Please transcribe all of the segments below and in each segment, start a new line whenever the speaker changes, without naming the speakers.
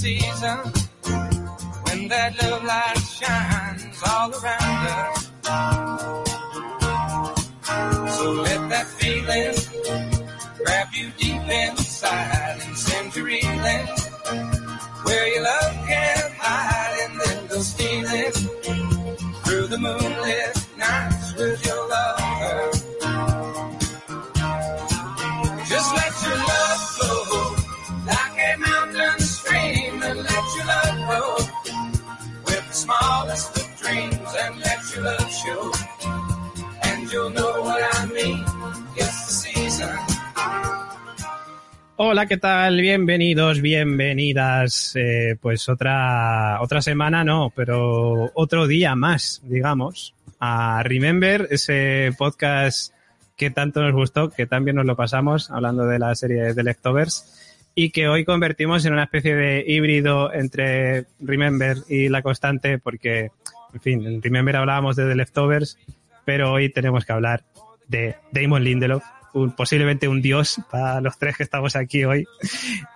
season when that love light shines all around us. So let that feeling grab you deep inside and send you reeling where your love can hide and then go stealing through the moonlit nights with your
Hola, ¿qué tal? Bienvenidos, bienvenidas. Eh, pues otra, otra semana no, pero otro día más, digamos, a Remember, ese podcast que tanto nos gustó, que también nos lo pasamos hablando de la serie de Leftovers y que hoy convertimos en una especie de híbrido entre Remember y La Constante porque, en fin, en Remember hablábamos de The Leftovers, pero hoy tenemos que hablar de Damon Lindelof, un, posiblemente un dios para los tres que estamos aquí hoy.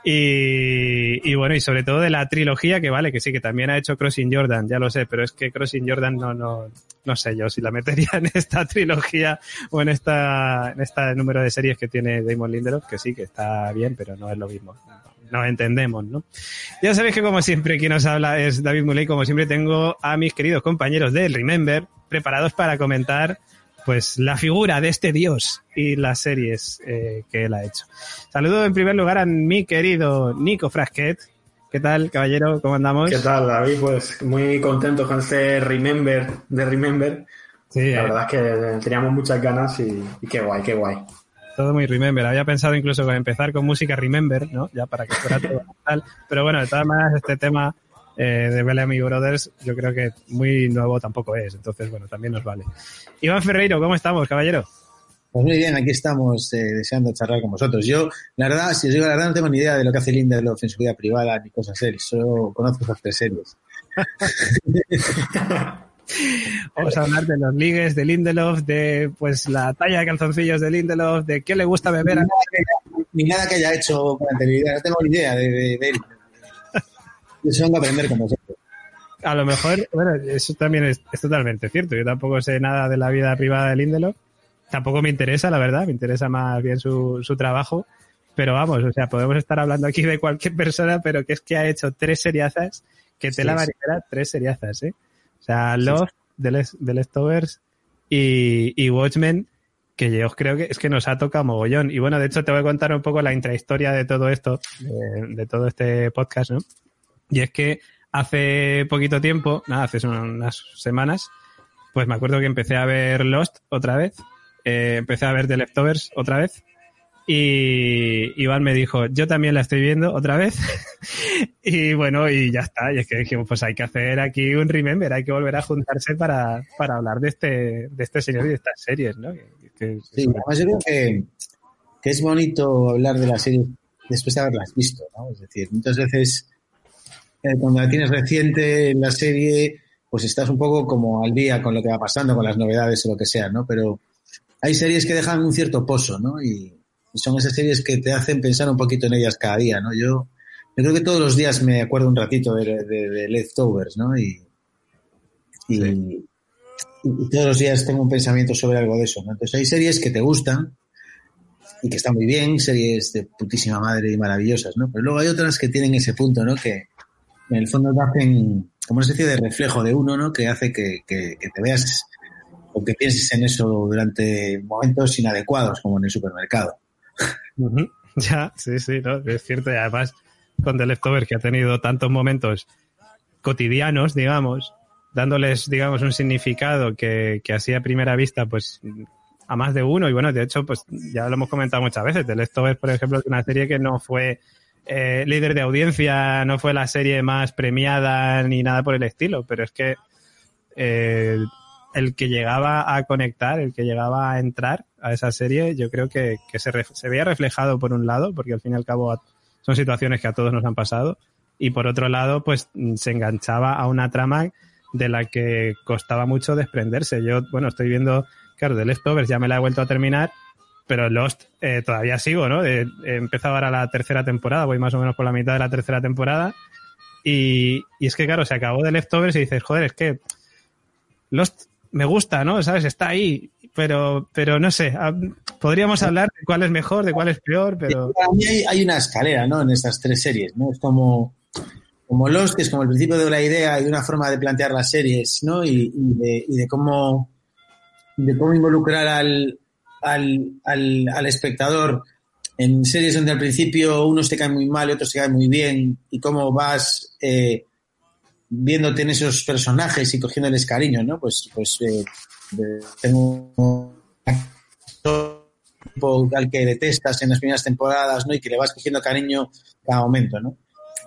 Y, y, bueno, y sobre todo de la trilogía que vale, que sí, que también ha hecho Crossing Jordan, ya lo sé, pero es que Crossing Jordan no, no, no sé yo si la metería en esta trilogía o en esta, en este número de series que tiene Damon Lindelof, que sí, que está bien, pero no es lo mismo. Nos entendemos, ¿no? Ya sabéis que como siempre quien nos habla es David Muley, como siempre tengo a mis queridos compañeros de Remember preparados para comentar pues la figura de este dios y las series eh, que él ha hecho. Saludo en primer lugar a mi querido Nico Frasquet. ¿Qué tal, caballero? ¿Cómo andamos?
¿Qué tal, David? Pues muy contento con este Remember de Remember.
Sí,
La
eh,
verdad es que teníamos muchas ganas y, y qué guay, qué guay.
todo muy Remember. Había pensado incluso con empezar con música Remember, ¿no? Ya para que fuera todo tal. Pero bueno, de todas maneras, este tema eh, de Bellamy Brothers yo creo que muy nuevo tampoco es. Entonces, bueno, también nos vale. Iván Ferreiro, ¿cómo estamos, caballero?
Pues muy bien, aquí estamos eh, deseando charlar con vosotros. Yo, la verdad, si os digo la verdad, no tengo ni idea de lo que hace Lindelof en su vida privada ni cosas él. Solo conozco esas tres series.
Vamos a hablar de los ligues de Lindelof, de pues la talla de calzoncillos de Lindelof, de qué le gusta beber.
Ni
a-
nada que haya, ni nada que haya hecho con anterioridad. No tengo ni idea de, de, de él. A aprender con vosotros.
A lo mejor, bueno, eso también es, es totalmente cierto. Yo tampoco sé nada de la vida privada de Lindelof. Tampoco me interesa, la verdad. Me interesa más bien su, su trabajo. Pero vamos, o sea, podemos estar hablando aquí de cualquier persona, pero que es que ha hecho tres seriazas, que te
Sí,
la
sí.
marinera, tres seriazas, ¿eh? O sea, Love, The, Les- The Leftovers y, y Watchmen, que yo creo que es que nos ha tocado mogollón. Y bueno, de hecho te voy a contar un poco la intrahistoria de todo esto, de, de todo este podcast, ¿no? Y es que hace poquito tiempo, nada, hace unas semanas, pues me acuerdo que empecé a ver Lost otra vez, eh, empecé a ver The Leftovers otra vez, y Iván me dijo, yo también la estoy viendo otra vez, y bueno, y ya está, y es que dijimos, pues hay que hacer aquí un remember, hay que volver a juntarse para, para hablar de este, de este señor y de estas series, ¿no? Que-
Sí, además yo creo que, que es bonito hablar de la serie después de haberlas visto, ¿no? Es decir, muchas veces eh, cuando la tienes reciente en la serie, pues estás un poco como al día con lo que va pasando, con las novedades o lo que sea, ¿no? Pero hay series que dejan un cierto pozo, ¿no? Y, son esas series que te hacen pensar un poquito en ellas cada día, ¿no? Yo, yo creo que todos los días me acuerdo un ratito de, de, de Leftovers, ¿no? Y, y, y- y todos los días tengo un pensamiento sobre algo de eso, ¿no? Entonces hay series que te gustan y que están muy bien, series de putísima madre y maravillosas, ¿no? Pero luego hay otras que tienen ese punto, ¿no? Que en el fondo te hacen como una especie de reflejo de uno, ¿no? Que hace que, que, que te veas o que pienses en eso durante momentos inadecuados, como en el supermercado.
Ya, sí, sí, no, es cierto. Y además, con The Leftovers, que ha tenido tantos momentos cotidianos, digamos, dándoles, digamos, un significado que, que así a primera vista, pues, a más de uno. Y bueno, de hecho, pues, ya lo hemos comentado muchas veces. The Leftovers, por ejemplo, es una serie que no fue eh, líder de audiencia, no fue la serie más premiada ni nada por el estilo, pero es que eh, el que llegaba a conectar, el que llegaba a entrar a esa serie, yo creo que, que se, veía reflejado por un lado, porque al fin y al cabo son situaciones que a todos nos han pasado, y por otro lado, pues se enganchaba a una trama de la que costaba mucho desprenderse. Yo, bueno, estoy viendo, claro, The Leftovers ya me la he vuelto a terminar, pero Lost eh, todavía sigo, ¿no? he empezado ahora la tercera temporada, voy más o menos por la mitad de la tercera temporada. Y, y es que, claro, se acabó de Leftovers y dices, joder, es que Lost me gusta, ¿no? ¿Sabes? Está ahí, pero, pero no sé. ah, Podríamos hablar de cuál es mejor, de cuál es peor, pero.
Para mí hay, hay una escalera, ¿no? En estas tres series, ¿no? Es como, como Lost, que es como el principio de la idea y una forma de plantear las series, ¿no? Y, y de, y de cómo de cómo involucrar al, al, al, al espectador en series donde al principio unos te caen muy mal y otros te caen muy bien y cómo vas eh, viéndote en esos personajes y cogiéndoles cariño, ¿no? Pues, pues eh, tengo al que detestas en las primeras temporadas, ¿no? Y que le vas cogiendo cariño cada momento, ¿no?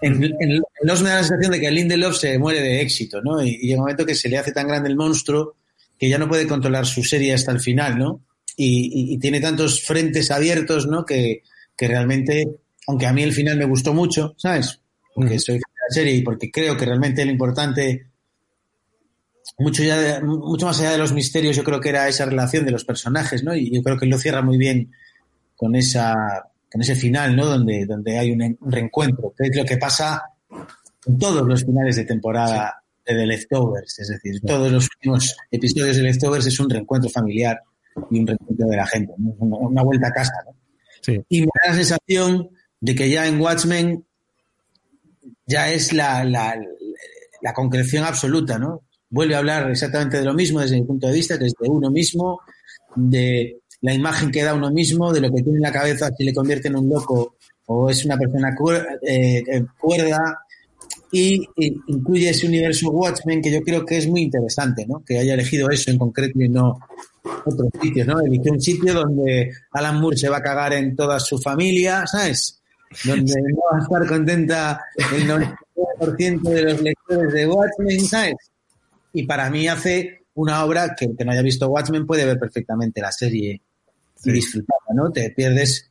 En, Lost me da la sensación de que Lindelof se muere de éxito, ¿no? Y, y llega un momento que se le hace tan grande el monstruo que ya no puede controlar su serie hasta el final, ¿no? Y, y- y tiene tantos frentes abiertos, ¿no? Que, que realmente, aunque a mí el final me gustó mucho, ¿sabes? Porque soy fan de la serie y porque creo que realmente lo importante, mucho, ya de- mucho más allá de los misterios, yo creo que era esa relación de los personajes, ¿no? Y yo creo que lo cierra muy bien con esa con ese final, ¿no? Donde, donde hay un reencuentro, que es lo que pasa en todos los finales de temporada de The Leftovers, es decir, todos los últimos episodios de Leftovers es un reencuentro familiar y un reencuentro de la gente, ¿no? una, vuelta a casa, ¿no?
Sí.
Y me da la sensación de que ya en Watchmen ya es la, la, la concreción absoluta, ¿no? Vuelve a hablar exactamente de lo mismo desde mi punto de vista, desde uno mismo, de la imagen que da uno mismo, de lo que tiene en la cabeza si le convierte en un loco o es una persona eh, eh, cuerda, y, y incluye ese universo Watchmen que yo creo que es muy interesante, ¿no? Que haya elegido eso en concreto y no otros sitios, ¿no? Eligió un sitio donde Alan Moore se va a cagar en toda su familia, ¿sabes? Donde no va a estar contenta el 99% de los lectores de Watchmen, ¿sabes? Y para mí hace una obra que el que no haya visto Watchmen puede ver perfectamente la serie y disfrutarla, ¿no? Te pierdes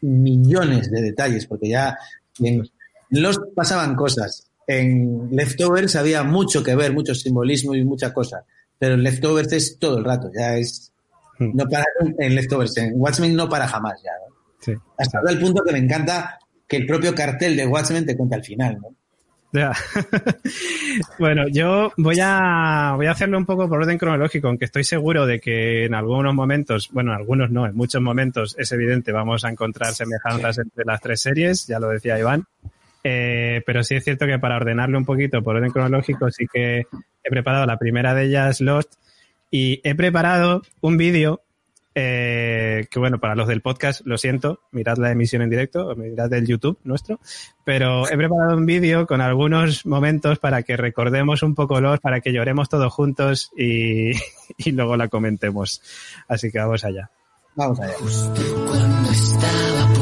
millones de detalles, porque ya en los pasaban cosas. En Leftovers había mucho que ver, mucho simbolismo y mucha cosa. Pero en Leftovers es todo el rato, ya es.
Hmm.
No para en Leftovers, en Watchmen no para jamás ya. ¿no?
Sí.
Hasta el punto que me encanta que el propio cartel de Watchmen te cuenta al final, ¿no?
Ya. bueno, yo voy a, voy a hacerlo un poco por orden cronológico, aunque estoy seguro de que en algunos momentos, bueno, en algunos no, en muchos momentos es evidente, vamos a encontrar semejanzas entre las tres series, ya lo decía Iván. Eh, pero sí es cierto que para ordenarlo un poquito por orden cronológico, sí que he preparado la primera de ellas, Lost, y he preparado un vídeo eh, que bueno, para los del podcast, lo siento, mirad la emisión en directo, o mirad el YouTube nuestro, pero he preparado un vídeo con algunos momentos para que recordemos un poco los, para que lloremos todos juntos y, y luego la comentemos. Así que vamos allá.
Vamos allá.
Cuando estaba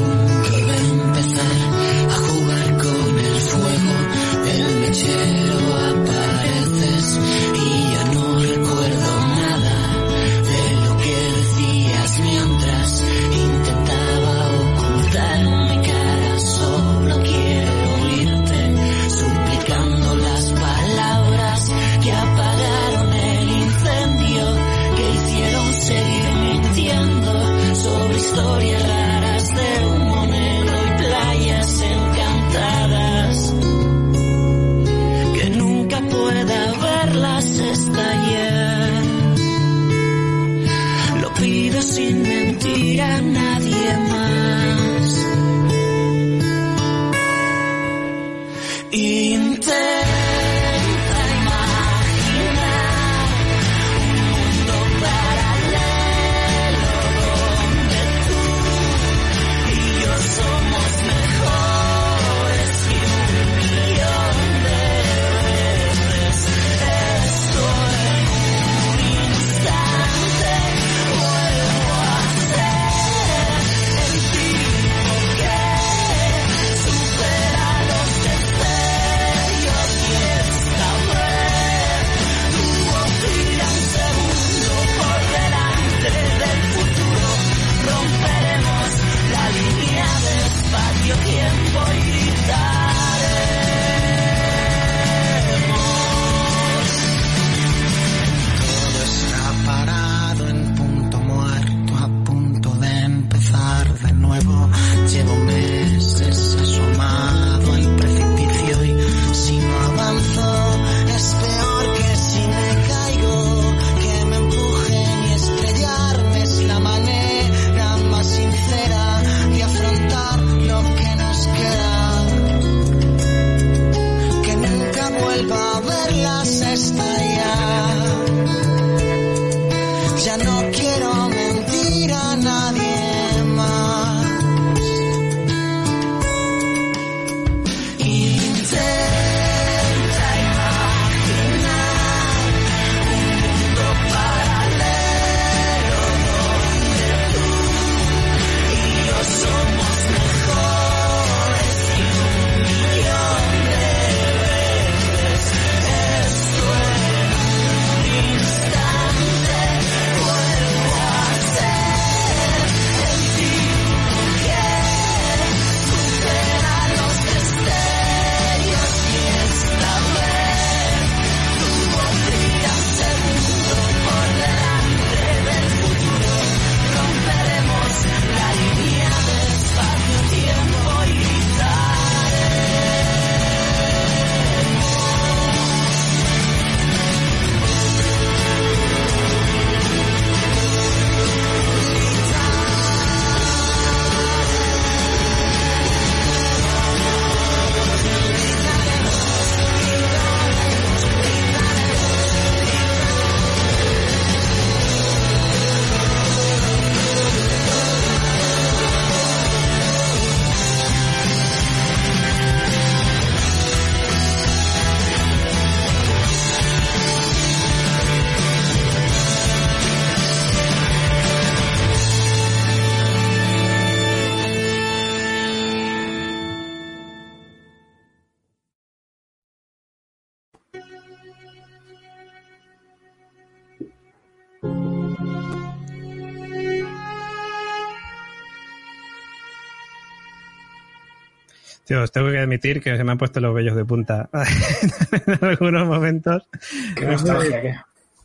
Os tengo que admitir que se me han puesto los vellos de punta en algunos momentos.
Qué nostalgia, qué.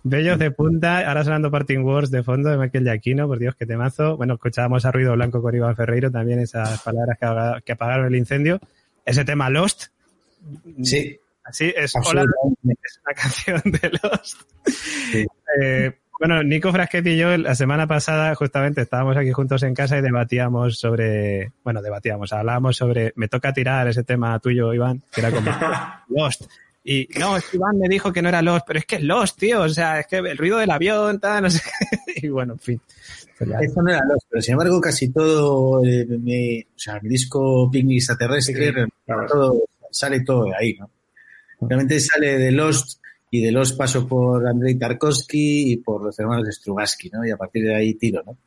Bellos de punta, ahora sonando Parting Wars de fondo de Michael Giacchino, por Dios, que temazo. Bueno, escuchábamos a Ruido Blanco con Iván Ferreiro, también esas palabras que, que apagaron el incendio. Ese tema Lost,
Sí,
así es, hola, es una canción de Lost.
Sí.
Eh, bueno, Nico Fraschetti y yo la semana pasada justamente estábamos aquí juntos en casa y debatíamos sobre, bueno, debatíamos, hablábamos sobre, me toca tirar ese tema tuyo, Iván, que era como Lost. Y no, es que Iván me dijo que no era Lost, pero es que es Lost, tío, o sea, es que el ruido del avión, tal, no sé qué. Y bueno, en fin. Pues ya.
Esto no era Lost, pero sin embargo casi todo, eh, mi, o sea, mi disco Picnic extraterrestre,
Sí, claro.
todo, sale todo de ahí, ¿no? Realmente sale de Lost y de Lost paso por Andrei Tarkovsky y por los hermanos de Strugatsky, ¿no? Y a partir de ahí tiro, ¿no?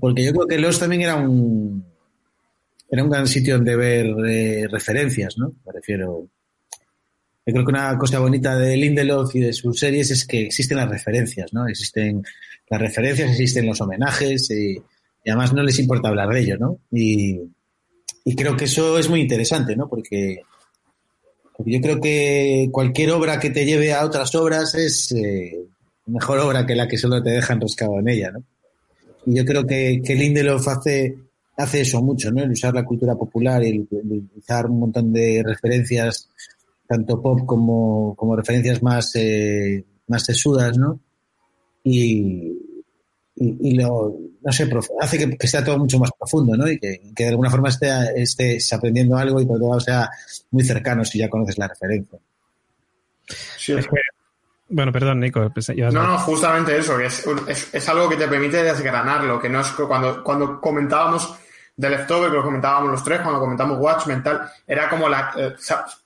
Porque yo creo que Lost también era un era un gran sitio donde ver eh, referencias, ¿no? Me refiero. Yo creo que una cosa bonita de Lindelof y de sus series es que existen las referencias, ¿no? Existen las referencias, existen los homenajes y, además no les importa hablar de ello, ¿no? Y, y creo que eso es muy interesante, ¿no? Porque yo creo que cualquier obra que te lleve a otras obras es eh, mejor obra que la que solo te deja enroscado en ella, ¿no? Y yo creo que, que Lindelof hace, hace eso mucho, ¿no? El usar la cultura popular el, el utilizar un montón de referencias, tanto pop como, como referencias más, eh, más sesudas, ¿no? Y, y, y lo, no sé, hace que, que sea todo mucho más profundo, ¿no? Y que, que de alguna forma esté, estés aprendiendo algo y por otro lado sea muy cercano si ya conoces la referencia.
Sí,
Es que- bueno, perdón, Nico. pues, ibas a-
No, no, justamente eso, que es, es, es algo que te permite desgranarlo, que no es cuando, cuando comentábamos de Leftover, que lo comentábamos los tres, cuando comentamos Watchmen, tal, era como la, eh,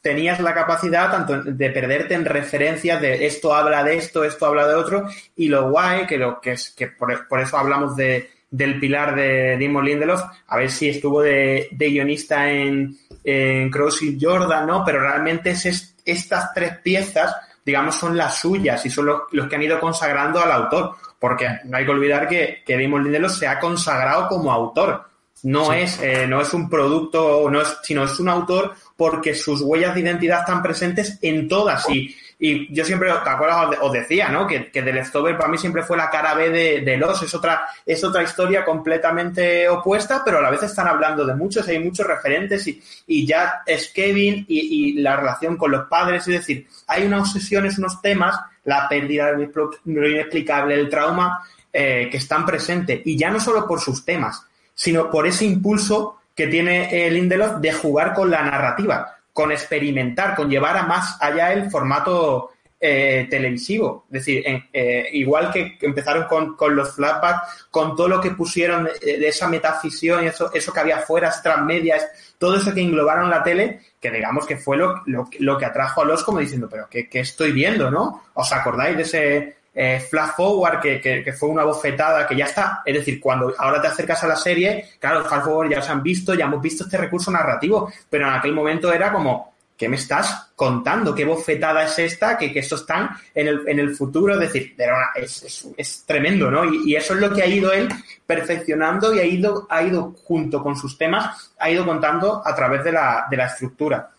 tenías la capacidad tanto de perderte en referencias de esto habla de esto, esto habla de otro, y lo guay, que lo que es, que por, eso hablamos de, del pilar de Damon Lindelof, a ver si estuvo de, de guionista en, en Cross y Jordan, ¿no? Pero realmente es est- estas tres piezas, digamos, son las suyas y son los, los que han ido consagrando al autor. Porque no hay que olvidar que, que Damon Lindelof se ha consagrado como autor. No, es, eh, no es un producto, no es, sino es un autor porque sus huellas de identidad están presentes en todas. Y, y yo siempre, ¿te acuerdas? Os de- decía, ¿no? Que, que The Leftover para mí siempre fue la cara B de, de Los. Es otra, es otra historia completamente opuesta, pero a la vez están hablando de muchos, hay muchos referentes y, y ya es Kevin y, y la relación con los padres. Es decir, hay unas obsesiones, unos temas, la pérdida, inexplo- lo inexplicable, el trauma, eh, que están presentes. Y ya no solo por sus temas, sino por ese impulso que tiene el Lindelof de jugar con la narrativa, con experimentar, con llevar a más allá el formato eh, televisivo. Es decir, eh, igual que empezaron con, con los flashbacks, con todo lo que pusieron de, esa metafisión y eso, eso que había afuera, esas medias, todo eso que englobaron la tele, que digamos que fue lo, lo, lo que atrajo a los como diciendo, pero ¿qué, qué estoy viendo, no? ¿Os acordáis de ese eh, flash forward que, que, que fue una bofetada que ya está? Es decir, cuando ahora te acercas a la serie, claro, los flash forward ya se han visto, ya hemos visto este recurso narrativo, pero en aquel momento era como, ¿qué me estás contando? ¿Qué bofetada es esta? Que, que esto están en el, en el futuro. Es decir, es, es- es tremendo, ¿no? Y, y eso es lo que ha ido él perfeccionando y ha ido, ha ido junto con sus temas, ha ido contando a través de la, de la estructura.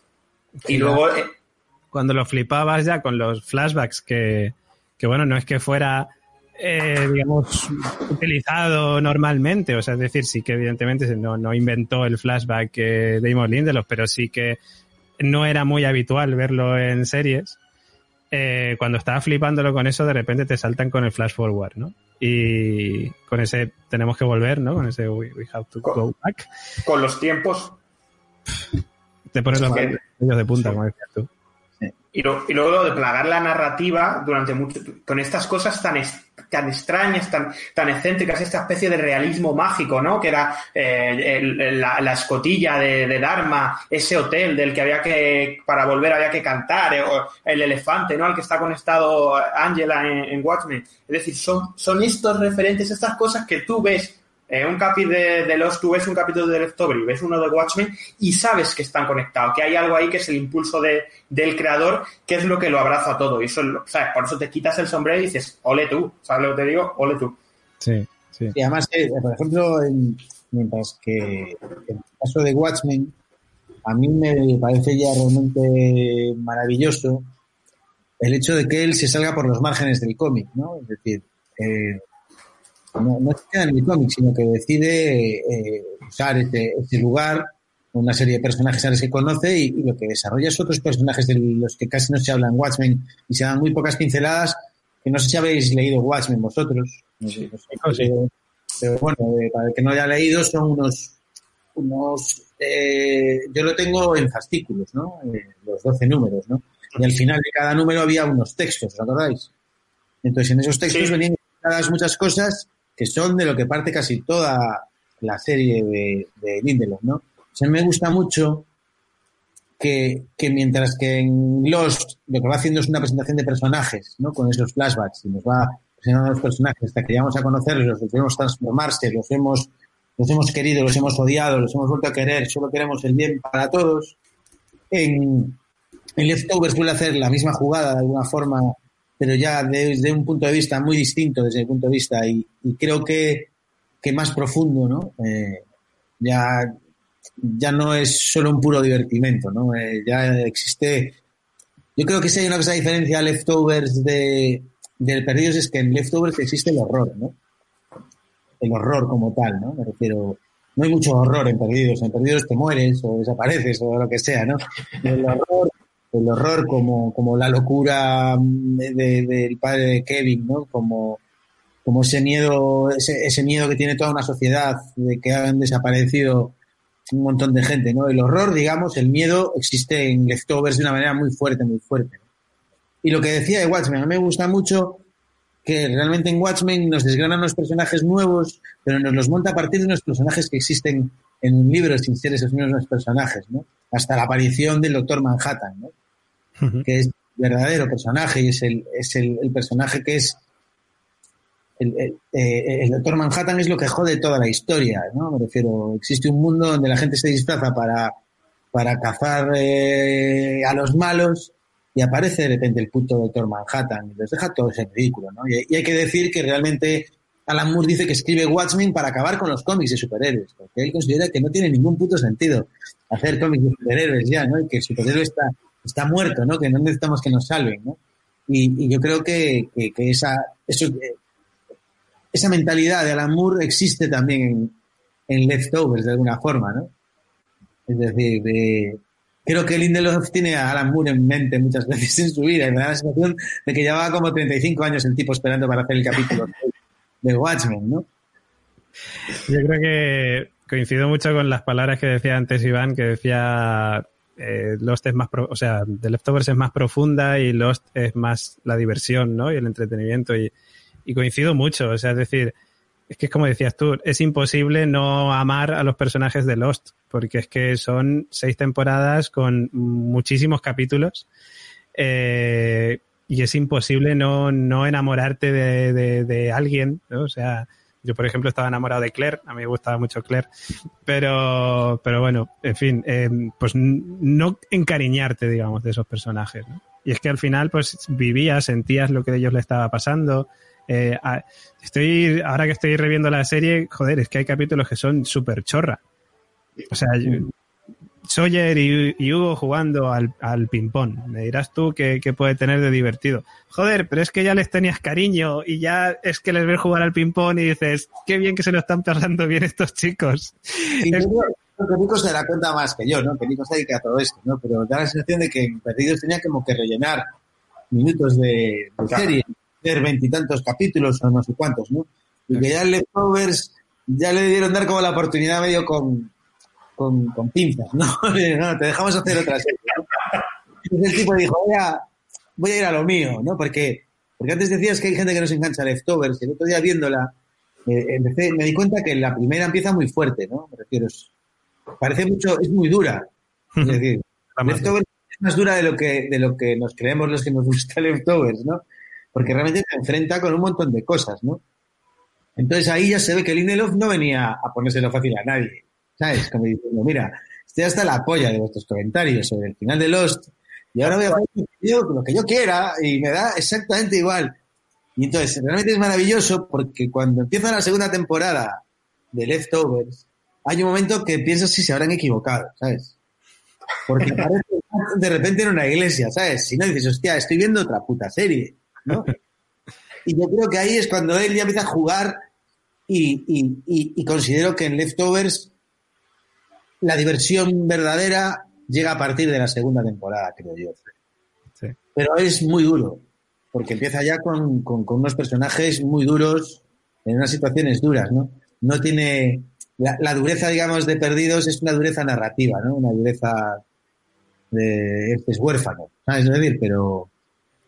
Y luego, eh,
cuando lo flipabas ya con los flashbacks, que, que bueno, no es que fuera, eh, digamos, utilizado normalmente, o sea, es decir, sí que evidentemente no, no inventó el flashback eh, Damon Lindelof, pero sí que no era muy habitual verlo en series. Eh, cuando estaba flipándolo con eso, de repente te saltan con el flash forward, ¿no? Y con ese tenemos que volver, ¿no? Con ese we, we have to go back.
con los tiempos,
Te pones los
Sí.
vellos de punta, como decías tú.
Y, lo- y luego de plagar la narrativa durante mucho con estas cosas tan, tan extrañas, tan, tan excéntricas, esta especie de realismo mágico, ¿no? Que era eh, la, la escotilla de, de Dharma, ese hotel del que había que, para volver había que cantar, eh, o el elefante, ¿no? Al que está conectado Angela en, en Watchmen. Es decir, son, son estos referentes, estas cosas que tú ves eh, un capítulo de, de Lost, tú ves un capítulo de Leftover y ves uno de Watchmen y sabes que están conectados, que hay algo ahí que es el impulso de, del creador, que es lo que lo abraza todo. Y eso, es lo- ¿sabes? Por eso te quitas el sombrero y dices, ole tú, ¿sabes lo que te digo? Ole tú.
Sí, sí.
Y además, eh, por ejemplo, en- mientras que en el caso de Watchmen, a mí me parece ya realmente maravilloso el hecho de que él se salga por los márgenes del cómic, ¿no? Es decir, eh, no, no se queda en el cómic, sino que decide eh, usar ese, ese lugar, una serie de personajes a los que conoce y, y lo que desarrolla es otros personajes de los que casi no se habla en Watchmen y se dan muy pocas pinceladas, que no sé si habéis leído Watchmen vosotros. No sé, no sé,
sí.
pero, bueno, eh, para el que no haya leído, son unos, unos eh, yo lo tengo en fascículos, ¿no? Eh, los 12 números, ¿no? Y al final de cada número había unos textos, ¿os acordáis? Entonces, en esos textos
Sí.
venían muchas cosas que son de lo que parte casi toda la serie de, de ¿no? O me gusta mucho que, que mientras que en Lost lo que va haciendo es una presentación de personajes, ¿no? Con esos flashbacks y nos va presentando a los personajes hasta que llegamos a conocerlos, los vemos transformarse, los hemos, los hemos querido, los hemos odiado, los hemos vuelto a querer, solo queremos el bien para todos. En, en Leftovers suele hacer la misma jugada de alguna forma, pero ya desde un punto de vista muy distinto, desde mi punto de vista, y, y creo que, que más profundo, ¿no? Eh, ya, ya no es solo un puro divertimento, ¿no? Eh, ya existe. Yo creo que si hay una cosa diferencia a Leftovers de, del Perdidos es que en Leftovers existe el horror, ¿no? El horror como tal, ¿no? Me refiero. No hay mucho horror en Perdidos. En Perdidos te mueres o desapareces o lo que sea, ¿no? El horror, el horror como, como la locura mm, de- de- del padre de Kevin, ¿no? Como, como ese miedo, ese, ese miedo que tiene toda una sociedad de que han desaparecido un montón de gente, ¿no? El horror, digamos, el miedo existe en Leftovers de una manera muy fuerte, muy fuerte. Y lo que decía de Watchmen, a mí me gusta mucho que realmente en Watchmen nos desgranan unos personajes nuevos, pero nos los monta a partir de unos personajes que existen en un libro sin ser esos mismos personajes, ¿no? Hasta la aparición del Doctor Manhattan. Que es verdadero personaje y es el, es el, el personaje que es el, el, eh, el Doctor Manhattan es lo que jode toda la historia, ¿no? Me refiero, existe un mundo donde la gente se disfraza para, para cazar eh, a los malos y aparece de repente el puto Doctor Manhattan y les deja todo ese ridículo, ¿no? Y, y hay que decir que realmente Alan Moore dice que escribe Watchmen para acabar con los cómics de superhéroes, porque él considera que no tiene ningún puto sentido hacer cómics de superhéroes ya, ¿no? Y que el superhéroe está, está muerto, ¿no? Que no necesitamos que nos salven, ¿no? Y, y yo creo que, que, que esa, eso, eh, esa mentalidad de Alan Moore existe también en, en Leftovers de alguna forma, ¿no? Es decir, de, creo que Lindelof tiene a Alan Moore en mente muchas veces en su vida y me da la sensación de que llevaba como 35 años el tipo esperando para hacer el capítulo de Watchmen, ¿no?
Yo creo que coincido mucho con las palabras que decía antes Iván, que decía eh, Lost es más, pro- o sea, The Leftovers es más profunda y Lost es más la diversión, ¿no? Y el entretenimiento y, coincido mucho, o sea, es decir, es que es como decías tú, es imposible no amar a los personajes de Lost, porque es que son seis temporadas con muchísimos capítulos eh, y es imposible no, no enamorarte de, de- de alguien, ¿no? O sea, yo por ejemplo estaba enamorado de Claire, a mí me gustaba mucho Claire, pero, pero bueno, en fin, eh, pues no encariñarte, digamos, de esos personajes, ¿no? Y es que al final, pues vivías, sentías lo que de ellos le estaba pasando. Eh, a- estoy, ahora que estoy reviendo la serie, joder, es que hay capítulos que son súper chorra. O sea, Sawyer y, y Hugo jugando al, al ping-pong. Me dirás tú qué, qué puede tener de divertido. Joder, pero es que ya les tenías cariño y ya es que les ves jugar al ping-pong y dices, qué bien que se lo están pasando bien estos chicos.
Y
Es-
yo creo que Nico se da cuenta más que yo, ¿no? Que Nico se dedica a todo esto, ¿no? Pero da la sensación de que en Perdidos tenía como que rellenar minutos de, de
Claro.
serie, hacer veintitantos capítulos o no sé cuántos, ¿no? Y que ya en Leftovers ya le dieron dar como la oportunidad medio con, con, con pinzas, ¿no? no, te dejamos hacer otra serie. ¿no? El tipo dijo, voy a, voy a ir a lo mío, ¿no? Porque, porque antes decías que hay gente que no se engancha a Leftovers, y el otro día viéndola, eh, empecé- me di cuenta que la primera empieza muy fuerte, ¿no? Me refiero, es- parece mucho, es muy dura. Es decir, Leftovers es más dura de lo que, de lo que nos creemos los que nos gusta Leftovers, ¿no? Porque realmente se enfrenta con un montón de cosas, ¿no? Entonces ahí ya se ve que Lindelof no venía a ponérselo fácil a nadie, ¿sabes? Como diciendo, mira, estoy hasta la polla de vuestros comentarios sobre el final de Lost y ahora voy a hacer lo que yo- quiera y me da exactamente igual. Y entonces, realmente es maravilloso porque cuando empieza la segunda temporada de Leftovers, hay un momento que piensas si se habrán equivocado, ¿sabes? Porque parece de repente en una iglesia, ¿sabes? Si no dices, hostia, estoy viendo otra puta serie, ¿no? Y yo creo que ahí es cuando él ya empieza a jugar y, y- y- y considero que en Leftovers la diversión verdadera llega a partir de la segunda temporada, creo yo.
Sí.
Pero es muy duro, porque empieza ya con, con- con unos personajes muy duros, en unas situaciones duras, ¿no? No tiene... La, la dureza, digamos, de Perdidos es una dureza narrativa, ¿no? Una dureza de... Es huérfano, ¿sabes? Es decir, pero...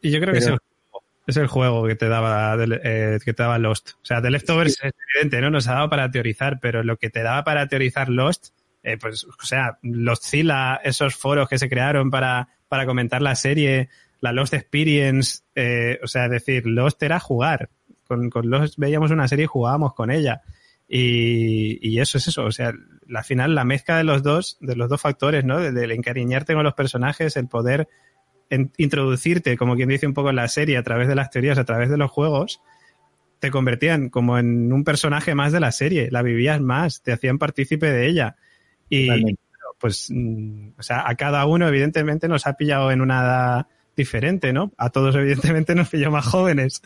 Y yo creo que
Pero-
es, el, juego, es el juego que te daba eh, que te daba Lost. O sea, The Leftovers es evidente, ¿no? Nos ha dado para teorizar, pero lo que te daba para teorizar Lost, eh, pues, o sea, Lost Zilla, esos foros que se crearon para, para comentar la serie, la Lost Experience, eh, o sea, decir, Lost era jugar. Con, con Lost veíamos una serie y jugábamos con ella. Y, y eso es eso, o sea, la final, la mezcla de los dos, de los dos factores, ¿no? Del encariñarte con los personajes, el poder introducirte, como quien dice un poco en la serie, a través de las teorías, a través de los juegos, te convertían como en un personaje más de la serie, la vivías más, te hacían partícipe de ella. Y pues, mm, o sea, a cada uno evidentemente nos ha pillado en una edad diferente, ¿no? A todos evidentemente nos pilló más jóvenes.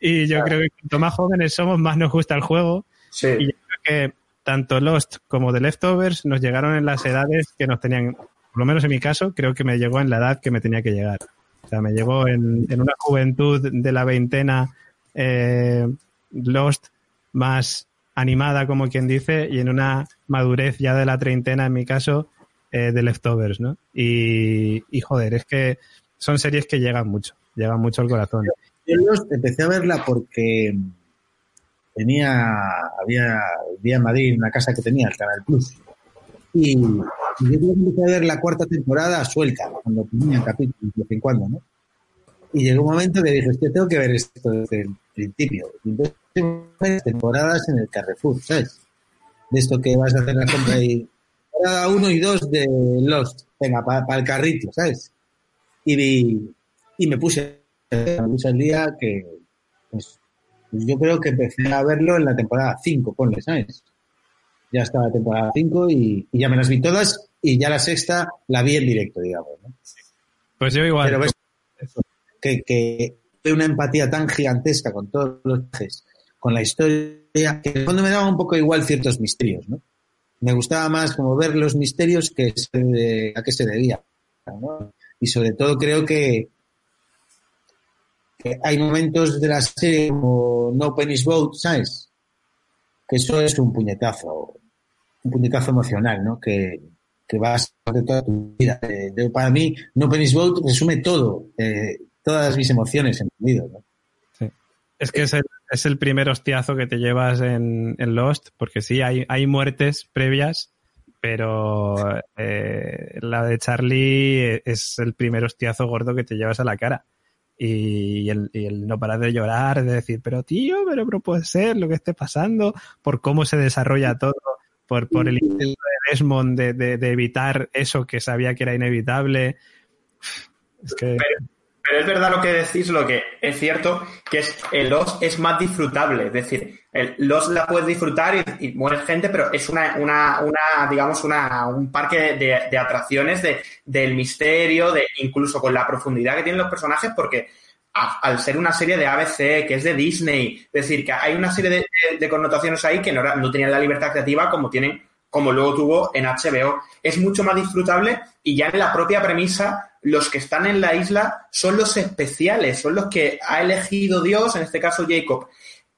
Y yo creo que cuanto más jóvenes somos, más nos gusta el juego.
Sí.
Y yo creo que tanto Lost como The Leftovers nos llegaron en las edades que nos tenían, por lo menos en mi caso, creo que me llegó en la edad que me tenía que llegar. O sea, me llegó en, en una juventud de la veintena eh, Lost más animada, como quien dice, y en una madurez ya de la treintena, en mi caso, eh, de Leftovers, ¿no? Y, joder, es que son series que llegan mucho, llegan mucho al corazón.
Yo Lost empecé a verla porque tenía, había, en Madrid una casa que tenía, el Canal Plus. Y, yo que empecé a ver la cuarta temporada suelta, cuando tenía capítulos de vez en cuando, ¿no? Y llegó un momento que dije, hostia, tengo que ver esto desde el principio. Entonces temporadas en el Carrefour, ¿sabes? De esto que vas a hacer la compra y temporada uno y dos de Lost, venga, para el carrito, ¿sabes? Y, vi- y me puse, me puse al día que, pues, pues yo creo que empecé a verlo en la temporada 5, ponle, ¿sabes? Ya estaba la temporada 5 y, y ya me las vi todas y ya la sexta la vi en directo, digamos, ¿no?
Pues yo igual.
Pero ves que, que una empatía tan gigantesca con todos los personajes, con la historia, que en el fondo me daba un poco igual ciertos misterios, ¿no? Me gustaba más como ver los misterios que de- a qué se debía, ¿no? Y sobre todo creo que, hay momentos de la serie como No Penny's Boat, ¿sabes? Que eso es un puñetazo, un puñetazo emocional, ¿no? Que, que vas hacer toda tu vida. Eh, de- para mí, No Penny's Boat resume todo, eh, todas mis emociones en mi vida. ¿no?
Es que es el, es el primer hostiazo que te llevas en, en Lost, porque sí, hay, hay muertes previas, pero eh, la de Charlie es el primer hostiazo gordo que te llevas a la cara. Y el, y el no parar de llorar, de decir, pero tío, pero, pero puede ser lo que esté pasando, por cómo se desarrolla todo, por, por el intento de Desmond de, de, de evitar eso que sabía que era inevitable. Es que...
Pero es verdad lo que decís, lo que es cierto, que es el Lost es más disfrutable. Es decir, el Lost la puedes disfrutar y, y muere gente, pero es una, una, una digamos, una, un parque de, de atracciones de, del misterio, de incluso con la profundidad que tienen los personajes, porque al ser una serie de ABC, que es de Disney, es decir, que hay una serie de, de- connotaciones ahí que no tenían la libertad creativa como tienen, como luego tuvo en HBO. Es mucho más disfrutable y ya en la propia premisa, los que están en la isla son los especiales, son los que ha elegido Dios, en este caso Jacob.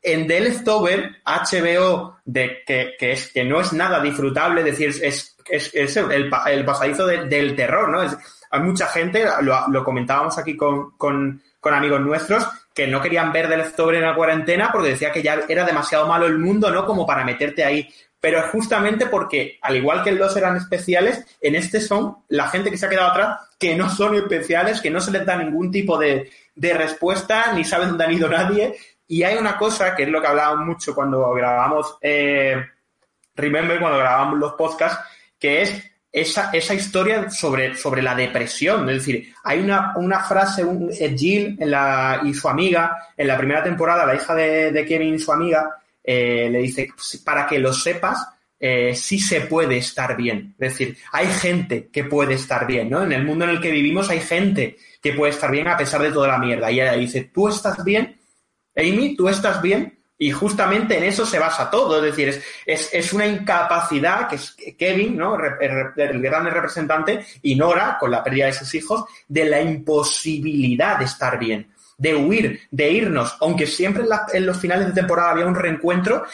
En The Leftover, HBO, de, que, que, es, que no es nada disfrutable, es decir, es, es, el, pa- el pasadizo de- del terror, ¿no? Es, hay mucha gente, lo, lo comentábamos aquí con, con, con amigos nuestros, que no querían ver The Leftover en la cuarentena porque decía que ya era demasiado malo el mundo, ¿no? Como para meterte ahí. Pero es justamente porque, al igual que en los eran especiales, en este son la gente que se ha quedado atrás, que no son especiales, que no se les da ningún tipo de, de respuesta, ni saben dónde han ido nadie. Y hay una cosa que es lo que hablábamos mucho cuando grabamos eh, Remember, cuando grabamos los podcasts, que es esa, esa historia sobre, sobre la depresión. Es decir, hay una, una frase, un, Jill en la, y su amiga, en la primera temporada, la hija de, de Kevin y su amiga, eh, le dice, para que lo sepas, eh, sí se puede estar bien. Es decir, hay gente que puede estar bien, ¿no? En el mundo en el que vivimos hay gente que puede estar bien a pesar de toda la mierda. Y ella dice, ¿tú estás bien? Amy, ¿tú estás bien? Y justamente en eso se basa todo. Es decir, es, es, es una incapacidad que es Kevin, ¿no? El, el gran representante, y Nora, con la pérdida de sus hijos, de la imposibilidad de estar bien de huir, de irnos, aunque siempre en, la- en los finales de temporada había un reencuentro,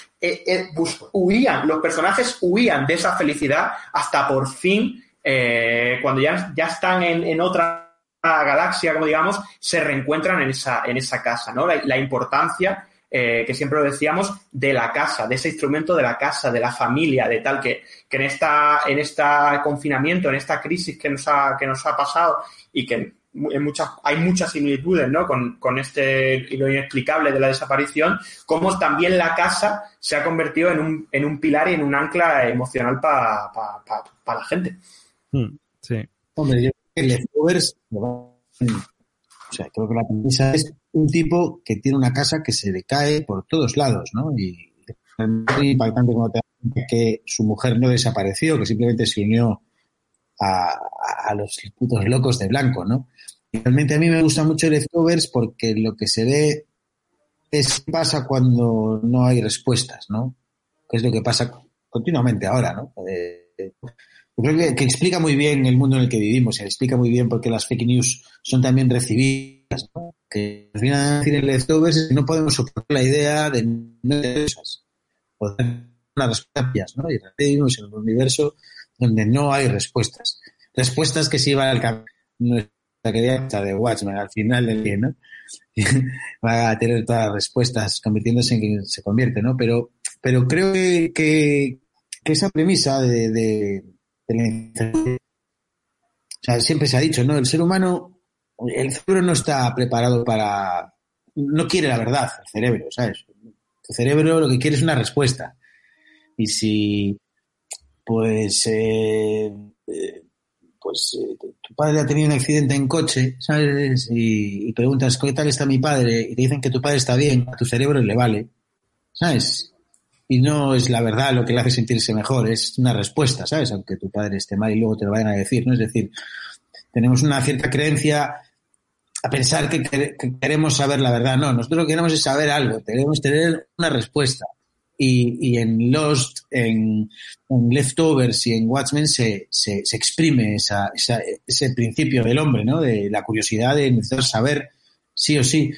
bus- huían, los personajes huían de esa felicidad hasta por fin, eh, cuando ya, ya están en, en otra galaxia, como digamos, se reencuentran en esa, en esa casa, ¿no? La, importancia, que siempre lo decíamos, de la casa, de ese instrumento de la casa, de la familia, de tal que, que en esta, en este confinamiento, en esta crisis que nos ha, que nos ha pasado y que en muchas, hay muchas similitudes ¿no? con, con este y lo inexplicable de la desaparición, como también la casa se ha convertido en un, en un pilar y en un ancla emocional para pa, pa, pa la gente.
Mm, Sí.
Hombre, yo creo que Leftovers, o sea, creo que la premisa es un tipo que tiene una casa que se le cae por todos lados, ¿no? Y es muy impactante cuando te das cuenta que su mujer no desapareció, que simplemente se unió a, a- a los putos locos de blanco, ¿no? Realmente a mí me gusta mucho Leftovers porque lo que se ve es qué pasa cuando no hay respuestas, ¿no? Que es lo que pasa continuamente ahora, ¿no? Eh, creo que, explica muy bien el mundo en el que vivimos, y explica muy bien por qué las fake news son también recibidas, ¿no? Que al final decir en Leftovers es que no podemos soportar la idea de no cosas, o unas respuestas, ¿no? Y vivimos en un universo donde no hay respuestas. Respuestas que sí van al camino. Nuestra querida de Watchmen al final del día, ¿no? Va a tener todas las respuestas convirtiéndose en quien se convierte, ¿no? Pero, pero creo que, que, que esa premisa de, de, la o sea, siempre se ha dicho, ¿no? El ser humano, el cerebro no está preparado para, no quiere la verdad, el cerebro, ¿sabes? El cerebro lo que quiere es una respuesta. Y si, pues, eh, eh, pues eh, tu padre ha tenido un accidente en coche, ¿sabes? Y, preguntas, ¿qué tal está mi padre? Y te dicen que tu padre está bien, a tu cerebro le vale, ¿sabes? Y no es la verdad lo que le hace sentirse mejor, es una respuesta, ¿sabes? Aunque tu padre esté mal y luego te lo vayan a decir, ¿no? Es decir, tenemos una cierta creencia a pensar que queremos saber la verdad. No, nosotros lo que queremos es saber algo, queremos tener una respuesta. Y, y en Lost, en, en Leftovers y en Watchmen se, se, se exprime esa, esa- ese principio del hombre, ¿no? De la curiosidad de necesitar saber sí o sí.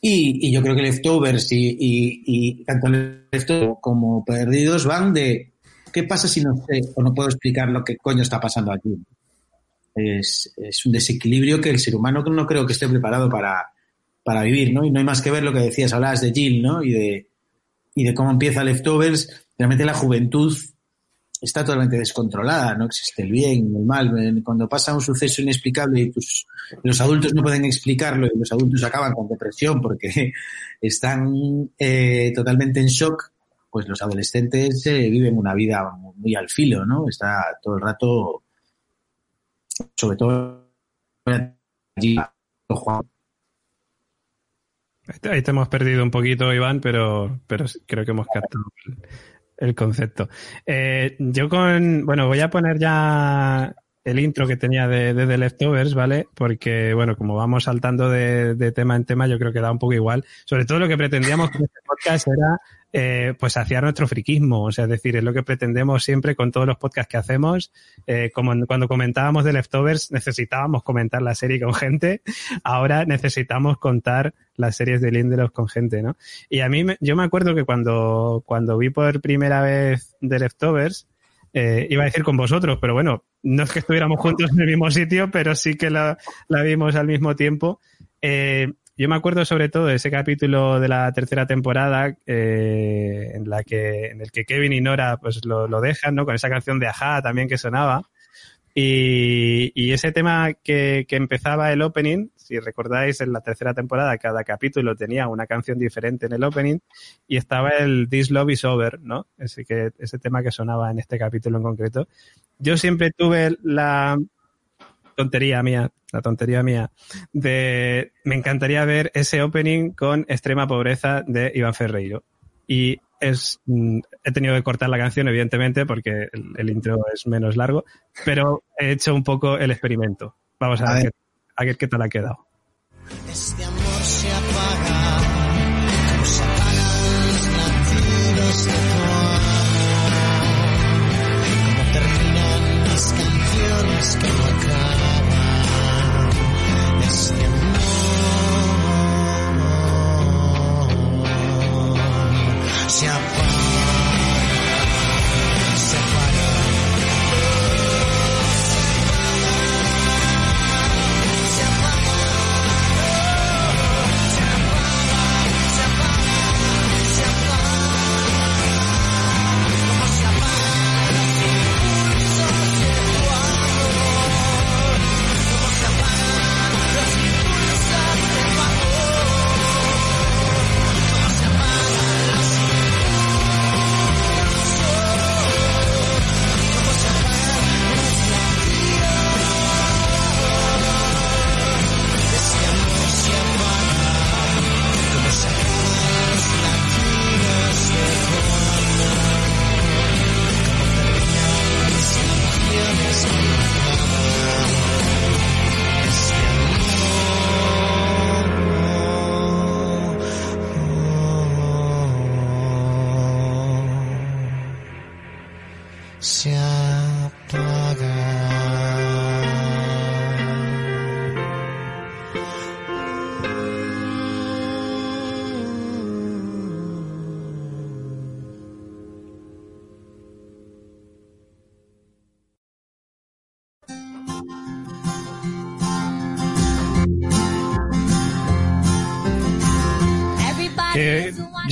Y, y yo creo que Leftovers y, y, tanto Leftovers como Perdidos van de, ¿qué pasa si no sé o no puedo explicar lo que coño está pasando aquí? Es, es un desequilibrio que el ser humano no creo que esté preparado para, para vivir, ¿no? Y no hay más que ver lo que decías, hablabas de Jill, ¿no? Y de, y de cómo empieza Leftovers. Realmente la juventud está totalmente descontrolada, no existe el bien, el mal. Cuando pasa un suceso inexplicable y tus, los adultos no pueden explicarlo y los adultos acaban con depresión porque están eh, totalmente en shock, pues los adolescentes eh, viven una vida muy al filo, ¿no? Está todo el rato, sobre todo allí,
Ahí te hemos perdido un poquito, Iván, pero, pero creo que hemos captado el, concepto. Eh, yo con, bueno, voy a poner ya el intro que tenía de, de The Leftovers, ¿vale? Porque, bueno, como vamos saltando de, de, tema en tema, yo creo que da un poco igual. Sobre todo lo que pretendíamos con este podcast era eh, pues hacia nuestro friquismo. O sea, es decir, es lo que pretendemos siempre con todos los podcasts que hacemos. Eh, como cuando comentábamos de Leftovers, necesitábamos comentar la serie con gente. Ahora necesitamos contar las series de Lindelof con gente, ¿no? Y a mí, yo me acuerdo que cuando, cuando vi por primera vez de Leftovers, eh, iba a decir con vosotros, pero bueno, no es que estuviéramos juntos en el mismo sitio, pero sí que la, la vimos al mismo tiempo. Eh, yo me acuerdo sobre todo de ese capítulo de la tercera temporada eh, en la que en el que Kevin y Nora pues lo, lo, dejan, ¿no? Con esa canción de Aja también que sonaba. Y, y ese tema que, que, empezaba el opening, si recordáis, en la tercera temporada cada capítulo tenía una canción diferente en el opening y estaba el This Love is Over, ¿no? Ese, que, ese tema que sonaba en este capítulo en concreto. Yo siempre tuve la, tontería mía, la tontería mía, de me encantaría ver ese opening con extrema pobreza de Iván Ferreiro. Y es, mm, he tenido que cortar la canción, evidentemente, porque el, el, intro es menos largo, pero he hecho un poco el experimento. Vamos a, a ver, a ver qué tal ha quedado.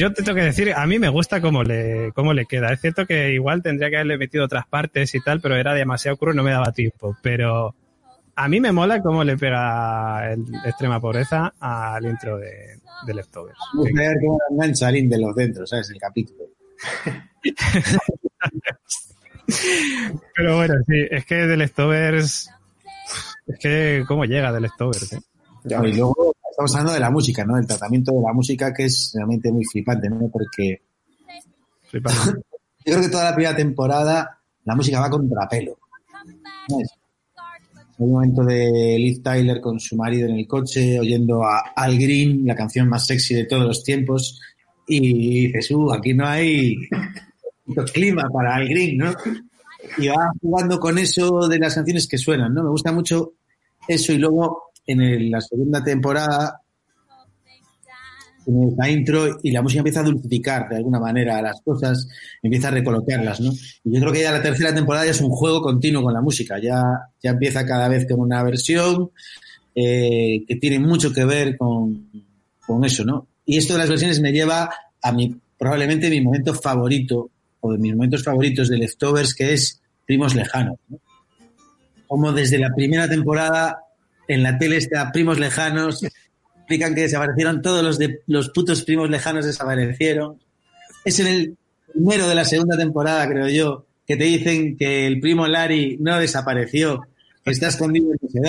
Yo te tengo que decir, a mí me gusta cómo le, cómo le queda. Es cierto que igual tendría que haberle metido otras partes y tal, pero era demasiado crudo y no me daba tiempo. Pero a mí me mola cómo le pega el extrema pobreza al intro de, de Leftovers.
Vamos a ver cómo engancha de los dentro, ¿sabes? El capítulo.
pero bueno, sí, es que de Leftovers. Es que cómo llega de Leftovers, ¿eh?
Ya, y luego estamos hablando de la música, ¿no? El tratamiento de la música que es realmente muy flipante, ¿no? Porque
Flipante.
yo creo que toda la primera temporada la música va contrapelo. ¿no? Hay un momento de Liv Tyler con su marido en el coche, oyendo a Al Green, la canción más sexy de todos los tiempos, y dices, uh, aquí no hay clima para Al Green, ¿no? Y va jugando con eso de las canciones que suenan, ¿no? Me gusta mucho eso y luego en el- la segunda temporada tiene esa intro y la música empieza a dulcificar de alguna manera las cosas, empieza a recolocarlas, ¿no? Y yo creo que ya la tercera temporada ya es un juego continuo con la música, ya, ya empieza cada vez con una versión eh, que tiene mucho que ver con, con eso, ¿no? Y esto de las versiones me lleva a mi, probablemente mi momento favorito, o de mis momentos favoritos de Leftovers, que es Primos Lejanos, ¿no? Como desde la primera temporada en la tele está Primos Lejanos, explican que desaparecieron todos los de los putos primos lejanos desaparecieron. Es en el primero de la segunda temporada, creo yo, que te dicen que el primo Larry no desapareció, que está escondido en no sé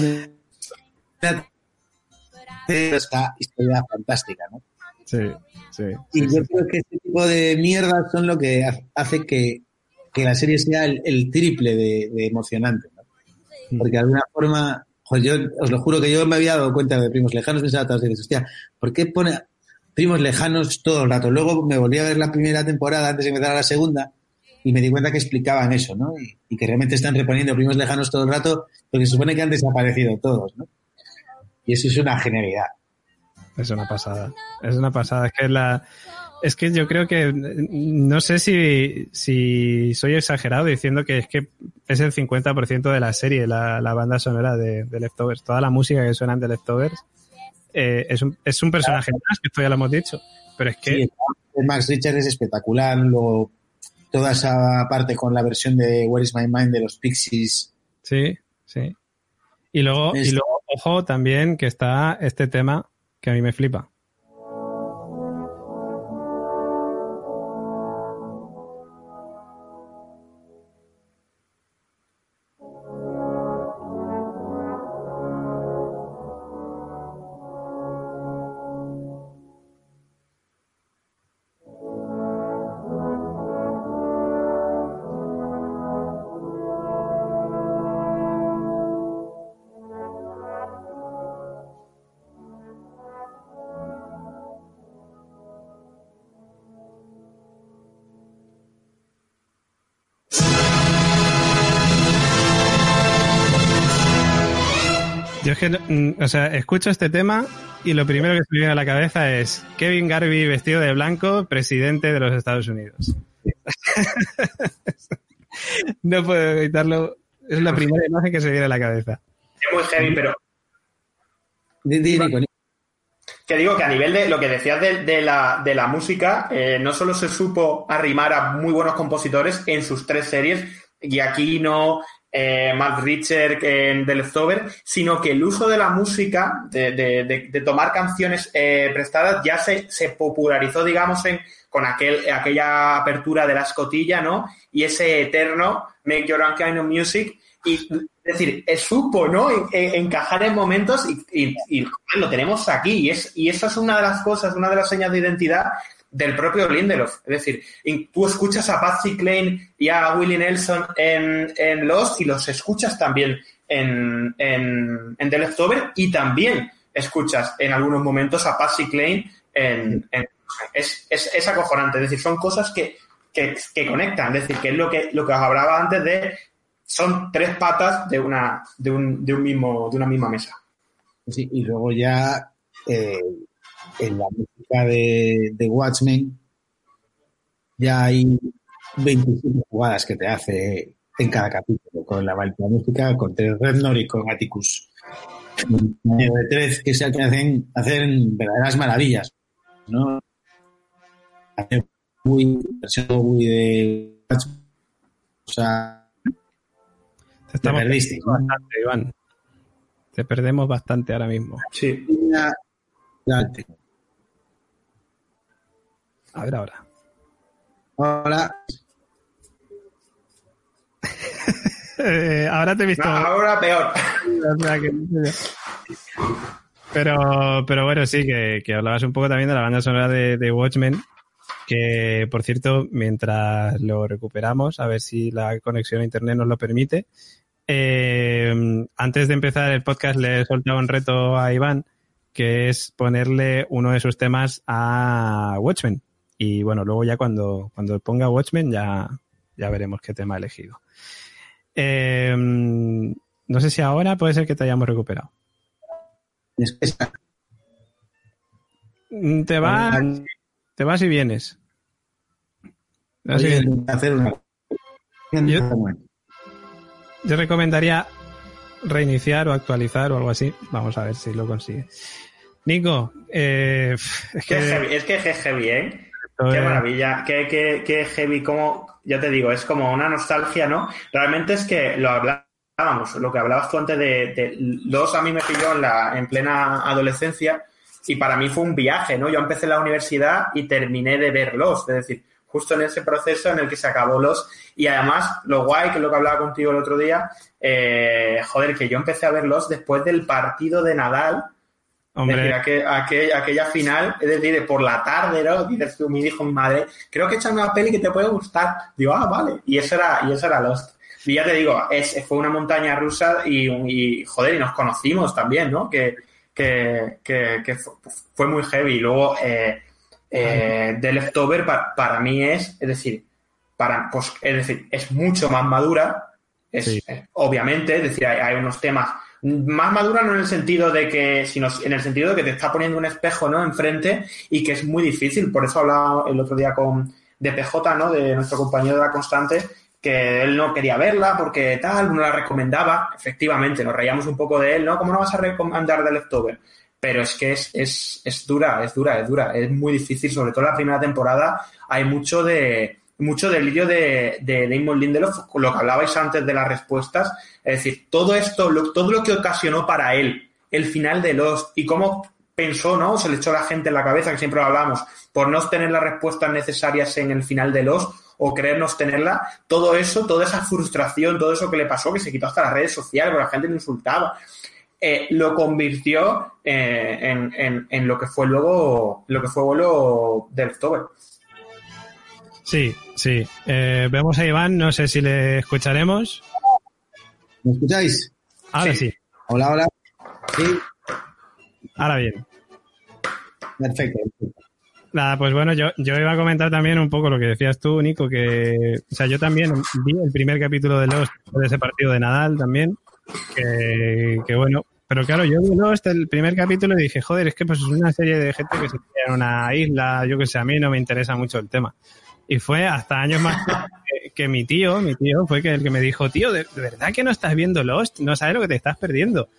dónde. Esta historia fantástica, ¿no?
Sí, sí.
Y
sí,
yo
sí.
creo que este tipo de mierdas son lo que ha- hace que, que la serie sea el, el triple de, de emocionante. Porque de alguna forma, yo os lo juro que yo me había dado cuenta de primos lejanos, pensaba todas veces, hostia, ¿por qué pone primos lejanos todo el rato? Luego me volví a ver la primera temporada antes de empezar a la segunda y me di cuenta que explicaban eso, ¿no? Y, y que realmente están reponiendo primos lejanos todo el rato porque se supone que han desaparecido todos, ¿no? Y eso es una genialidad.
Es una pasada. Es una pasada. Es que la. Es que yo creo que. No sé si, si soy exagerado diciendo que es que es el 50% de la serie, la, la banda sonora de, de Leftovers. Toda la música que suena de Leftovers eh, es, un, es un personaje más, que esto ya lo hemos dicho. Pero es que.
Sí, Max Richards es espectacular. Luego, toda esa parte con la versión de Where is My Mind de los Pixies.
Sí, sí. Y luego,
Es-
y luego, ojo, también que está este tema que a mí me flipa. Yo es que, mm, o sea, escucho este tema y lo primero que se me viene a la cabeza es Kevin Garvey vestido de blanco, presidente de los Estados Unidos. no puedo evitarlo. Es la primera imagen que se viene a la cabeza.
Es muy heavy, pero que digo que a nivel de lo que decías de, de la, de la música, eh, no solo se supo arrimar a muy buenos compositores en sus tres series, Giacchino, eh, Matt Richter en The Leftover, sino que el uso de la música, de, de- de- de tomar canciones eh, prestadas, ya se, se popularizó, digamos, en, con aquel, aquella apertura de la escotilla, ¿no? Y ese eterno Make Your Own Kind of Music. Y, es decir, eh, supo, ¿no? En- en- encajar en momentos y, y- lo tenemos aquí. Y, es, y eso es una de las cosas, una de las señas de identidad del propio Lindelof. Es decir, tú escuchas a Patsy Klein y a Willie Nelson en, en Lost y los escuchas también en, en, The Leftover y también escuchas en algunos momentos a Patsy Klein en... en- es, es, es acojonante. Es decir, son cosas que, que, que conectan. Es decir, que es lo que, lo que os hablaba antes de... Son tres patas de una, de un, de un mismo, de una misma mesa.
Sí, y luego ya eh, en la música de, de Watchmen ya hay 27 jugadas que te hace en cada capítulo con la, música, con Ted Reznor y con Atticus. De tres que se que hacen, hacen verdaderas maravillas, ¿no? Hacen muy, muy de Watchmen, o sea,
Te estamos
Te perdisteis, ¿no?
perdiendo bastante, Iván. Te perdemos bastante ahora mismo.
Sí.
A ver ahora.
Ahora,
Eh, ahora te he visto.
Ahora peor.
Pero, pero bueno, sí, que, que hablabas un poco también de la banda sonora de, de Watchmen, que por cierto, mientras lo recuperamos, a ver si la conexión a internet nos lo permite, eh, antes de empezar el podcast le he soltado un reto a Iván, que es ponerle uno de sus temas a Watchmen. Y bueno, luego ya cuando, cuando ponga Watchmen ya, ya veremos qué tema ha elegido. Eh, no sé si ahora puede ser que te hayamos recuperado.
es
Mm, Te vas, te vas y vienes. Así
Oye,
que
hacer una.
yo recomendaría reiniciar o actualizar o algo así. Vamos a ver si lo consigue. Nico, eh, es que
heavy, es que es heavy, ¿eh? Qué
es-
maravilla, qué, qué, qué heavy, como, ya te digo, es como una nostalgia, ¿no? Realmente es que lo hablábamos, lo que hablabas tú antes de, de los a mí me pilló en, la, en plena adolescencia y para mí fue un viaje, ¿no? Yo empecé la universidad y terminé de verlos, es decir, justo en ese proceso en el que se acabó los y además lo guay, que es lo que hablaba contigo el otro día, eh, joder, que yo empecé a verlos después del partido de Nadal, es decir,
hombre,
aquel- aquel- aquella final, es decir, de por la tarde, ¿no? Dices tú, me dijo mi madre, creo que he hecho una peli que te puede gustar. Digo, ah, vale. Y eso era, y eso era Lost. Y ya te digo, es, fue una montaña rusa y, y, joder, y nos conocimos también, ¿no? Que, que, que, que fu- fue muy heavy. Y luego, eh, eh, The Leftover pa- para mí es, es decir, para, pues, es decir, es mucho más madura, es,
Sí.
eh, obviamente, es decir, hay, hay unos temas más madura no en el sentido de que, sino en el sentido de que te está poniendo un espejo, ¿no? Enfrente y que es muy difícil. Por eso hablaba el otro día con de PJ, ¿no? De nuestro compañero de la constante, que él no quería verla porque tal, no la recomendaba. Efectivamente, nos reíamos un poco de él, ¿no? ¿Cómo no vas a recomendar The Leftover? Pero es que es, es, es dura, es dura, es dura. Es muy difícil, sobre todo en la primera temporada hay mucho de mucho delirio de, de Damon Lindelof, lo que hablabais antes de las respuestas. Es decir, todo esto, lo- todo lo que ocasionó para él el final de Lost y cómo pensó, ¿no? Se le echó a la gente en la cabeza, que siempre lo hablamos, por no tener las respuestas necesarias en el final de Lost o creernos tenerla, todo eso, toda esa frustración, todo eso que le pasó, que se quitó hasta las redes sociales, porque la gente le insultaba, eh, lo convirtió eh, en, en- en lo que fue luego, lo que fue luego del October.
Sí, sí. Eh, vemos a Iván, no sé si le escucharemos.
¿Me escucháis?
Ahora
Sí.
sí,
Hola, hola. Sí,
ahora bien.
perfecto.
Nada, pues bueno, yo, yo iba a comentar también un poco lo que decías tú, Nico, que, o sea, yo también vi el primer capítulo de Lost, de ese partido de Nadal también, que, que bueno, pero claro, yo vi Lost el primer capítulo y dije, joder, es que pues es una serie de gente que se queda en una isla, yo que sé, a mí no me interesa mucho el tema. Y fue hasta años más que, que mi tío, mi tío fue que el que me dijo, tío, ¿de, de verdad que no estás viendo Lost? No sabes lo que te estás perdiendo.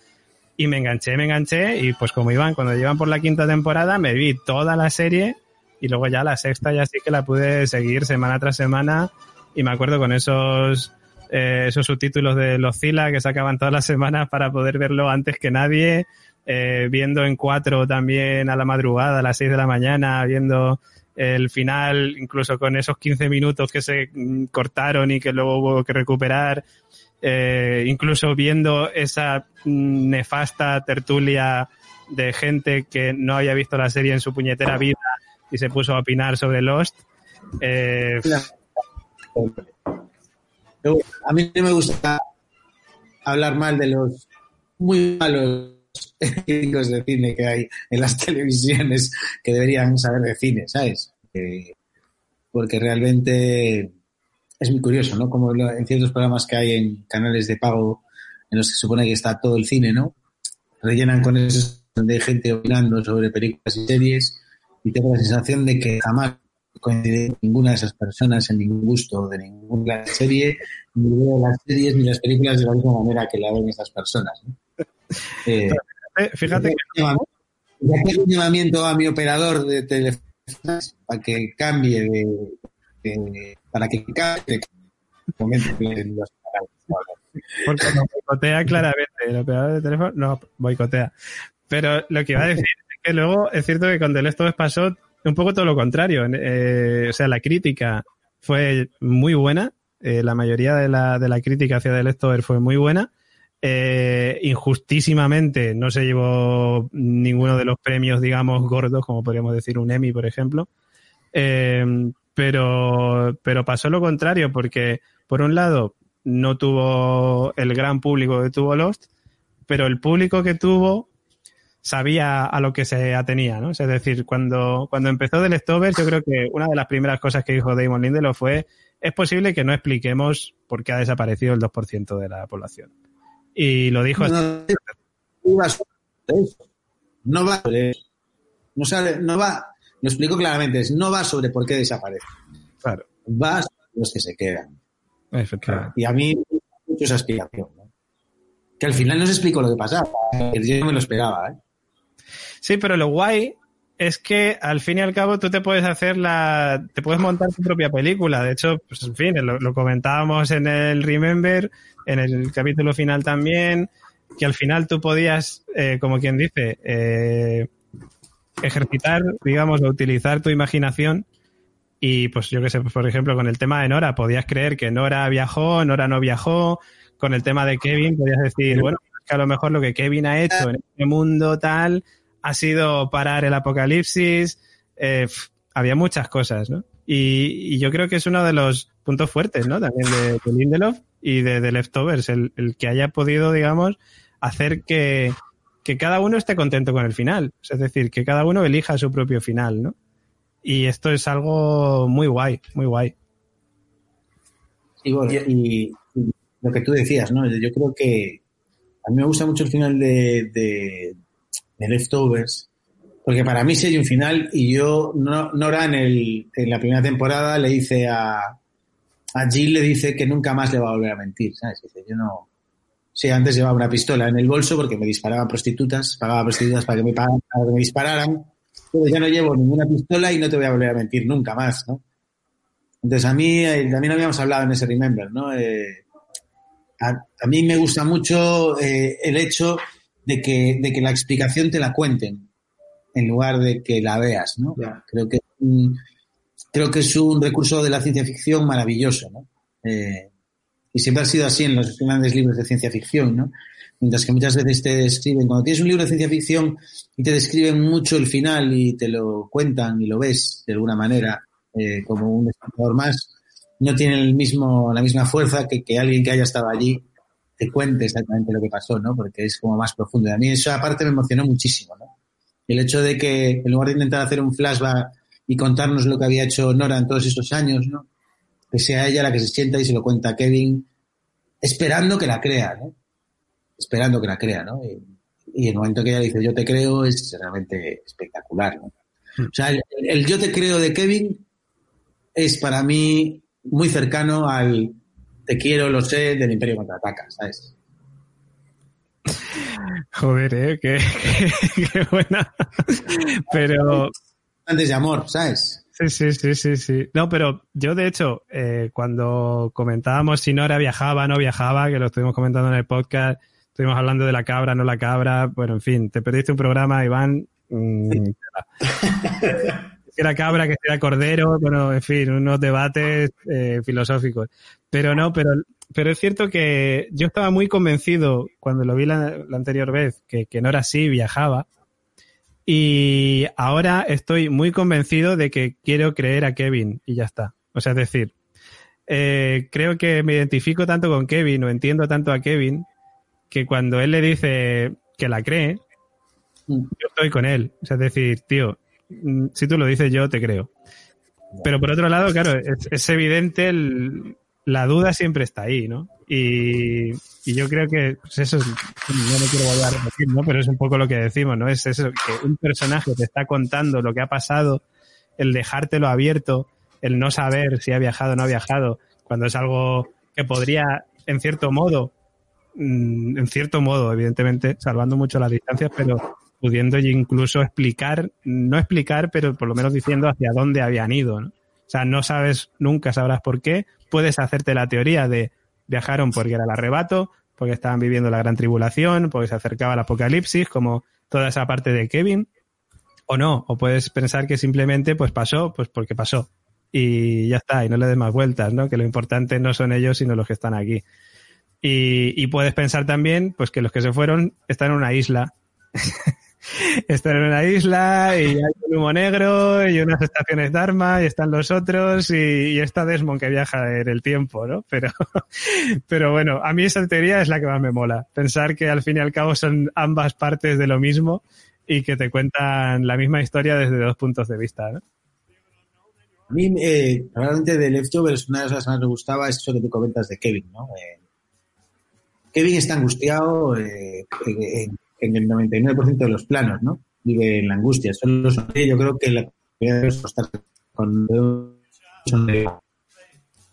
Y me enganché, me enganché y pues como iban, cuando llevan por la quinta temporada, me vi toda la serie y luego ya la sexta ya sí que la pude seguir semana tras semana y me acuerdo con esos eh, esos subtítulos de los Zila que sacaban todas las semanas para poder verlo antes que nadie, eh, viendo en cuatro también a la madrugada, a las seis de la mañana, viendo el final, incluso con esos 15 minutos que se mm, cortaron y que luego hubo que recuperar, eh, incluso viendo esa mm, nefasta tertulia de gente que no había visto la serie en su puñetera vida y se puso a opinar sobre Lost. Eh,
A mí no me gusta hablar mal de los muy malos críticos de cine que hay en las televisiones que deberían saber de cine, ¿sabes? Porque realmente es muy curioso, ¿no? Como en ciertos programas que hay en canales de pago en los que se supone que está todo el cine, ¿no? Rellenan con eso hay gente opinando sobre películas y series y tengo la sensación de que jamás coincide ninguna de esas personas en ningún gusto de ninguna serie, ni veo las series ni las películas de la misma manera que la ven estas personas. ¿no? Eh,
fíjate que
que un llamamiento a mi operador de teléfono para que cambie de, de- para que cambie de los
porque nos boicotea claramente. El operador de teléfono nos boicotea. Pero lo que iba a decir es que luego es cierto que con The Last of Us pasó un poco todo lo contrario. Eh, o sea, la crítica fue muy buena. Eh, la mayoría de la, de la crítica hacia The Us fue muy buena. Eh, injustísimamente no se llevó ninguno de los premios, digamos, gordos, como podríamos decir un Emmy, por ejemplo. Pero, pero pasó lo contrario, porque por un lado no tuvo el gran público que tuvo Lost, pero el público que tuvo sabía a lo que se atenía, ¿no? Es decir, cuando, cuando empezó The Leftovers, yo creo que una de las primeras cosas que dijo Damon Lindelof fue es posible que no expliquemos por qué ha desaparecido el 2% de la población. Y lo dijo.
No, no va sobre. No eso. No, sale, no va, lo explico claramente, es, no va sobre por qué desaparece.
Claro.
Va sobre los que se quedan.
Efectivamente.
Y a mí mucho esa explicación. ¿no? Que al final no se explicó lo que pasaba. Yo no me lo esperaba. ¿eh?
Sí, pero lo guay es que al fin y al cabo tú te puedes hacer la. te puedes montar tu propia película. De hecho, pues en fin, lo, lo comentábamos en el Remember, en el capítulo final también, que al final tú podías, eh, como quien dice, eh, ejercitar, digamos, o utilizar tu imaginación. Y pues yo que sé, pues, por ejemplo, con el tema de Nora, podías creer que Nora viajó, Nora no viajó. Con el tema de Kevin, podías decir, bueno, es que a lo mejor lo que Kevin ha hecho en este mundo tal ha sido parar el apocalipsis. Eh, había muchas cosas, ¿no? Y, y yo creo que es uno de los puntos fuertes, ¿no? También de, de Lindelof y de, de Leftovers, el, el que haya podido, digamos, hacer que, que cada uno esté contento con el final. Es decir, que cada uno elija su propio final, ¿no? Y esto es algo muy guay, muy guay.
Y, bueno, y, y lo que tú decías, ¿no? Yo creo que a mí me gusta mucho el final de, de, de Leftovers, porque para mí hay un final y yo, no, Nora en, el, en la primera temporada le dice a, a Jill, le dice que nunca más le va a volver a mentir, ¿sabes? Yo no... Sí, antes llevaba una pistola en el bolso porque me disparaban prostitutas, pagaba prostitutas para que me, pagaran, para que me dispararan, pero ya no llevo ninguna pistola y no te voy a volver a mentir nunca más, ¿no? Entonces a mí, eh, también habíamos hablado en ese Remember, ¿no? Eh, a, a, mí me gusta mucho eh, el hecho de que, de que la explicación te la cuenten en lugar de que la veas, ¿no? Creo que mm, creo que es un recurso de la ciencia ficción maravilloso, ¿no? Eh, y siempre ha sido así en los grandes libros de ciencia ficción, ¿no? Mientras que muchas veces te describen, cuando tienes un libro de ciencia ficción y te describen mucho el final y te lo cuentan y lo ves de alguna manera eh, como un espectador más, no tiene el mismo, la misma fuerza que, que alguien que haya estado allí te cuente exactamente lo que pasó, ¿no? Porque es como más profundo. Y a mí eso aparte me emocionó muchísimo, ¿no? El hecho de que en lugar de intentar hacer un flashback y contarnos lo que había hecho Nora en todos esos años, ¿no? Que sea ella la que se sienta y se lo cuenta a Kevin, esperando que la crea, ¿no? Esperando que la crea, ¿no? Y, y el momento que ella dice yo te creo es realmente espectacular, ¿no? O sea, el, el yo te creo de Kevin es para mí muy cercano al te quiero, lo sé, del Imperio Contraataca, ¿sabes?
Joder, ¿eh? Qué, qué, qué buena. Pero...
Antes de amor, ¿sabes?
Sí, sí, sí, sí, sí. No, pero yo de hecho, eh, cuando comentábamos si Nora viajaba, no viajaba, que lo estuvimos comentando en el podcast, estuvimos hablando de la cabra, no la cabra, bueno, en fin, te perdiste un programa, Iván. Mmm, si era cabra, que si era cordero, bueno, en fin, unos debates eh, filosóficos. Pero no, pero, pero es cierto que yo estaba muy convencido cuando lo vi la, la anterior vez que, que Nora sí viajaba. Y ahora estoy muy convencido de que quiero creer a Kevin y ya está. O sea, es decir, eh, creo que me identifico tanto con Kevin o entiendo tanto a Kevin que cuando él le dice que la cree, yo estoy con él. O sea, es decir, tío, mm, si tú lo dices yo te creo. Pero por otro lado, claro, es, es evidente el, la duda siempre está ahí, ¿no? Y, y yo creo que pues eso es, no quiero volver a repetir, ¿no? Pero es un poco lo que decimos, ¿no? Es eso, que un personaje te está contando lo que ha pasado, el dejártelo abierto, el no saber si ha viajado o no ha viajado, cuando es algo que podría, en cierto modo, mm, en cierto modo, evidentemente, salvando mucho las distancias, pero pudiendo incluso explicar, no explicar, pero por lo menos diciendo hacia dónde habían ido, ¿no? O sea, no sabes, nunca sabrás por qué. Puedes hacerte la teoría de viajaron porque era el arrebato, porque estaban viviendo la gran tribulación, porque se acercaba el apocalipsis, como toda esa parte de Kevin, o no, o puedes pensar que simplemente pues pasó, pues porque pasó. Y ya está, y no le des más vueltas, ¿no? Que lo importante no son ellos, sino los que están aquí. Y, y puedes pensar también, pues que los que se fueron están en una isla están en una isla y hay un humo negro y unas estaciones de arma y están los otros y, y, está Desmond que viaja en el tiempo, ¿no? Pero, pero bueno, a mí esa teoría es la que más me mola. Pensar que al fin y al cabo son ambas partes de lo mismo y que te cuentan la misma historia desde dos puntos de vista, ¿no?
A mí, eh, probablemente de Leftovers, una de las cosas que más me gustaba es eso que tú comentas de Kevin, ¿no? Eh, Kevin está angustiado eh, en, el 99% de los planos, ¿no? vive en la angustia. Solo sonríe, yo creo que la.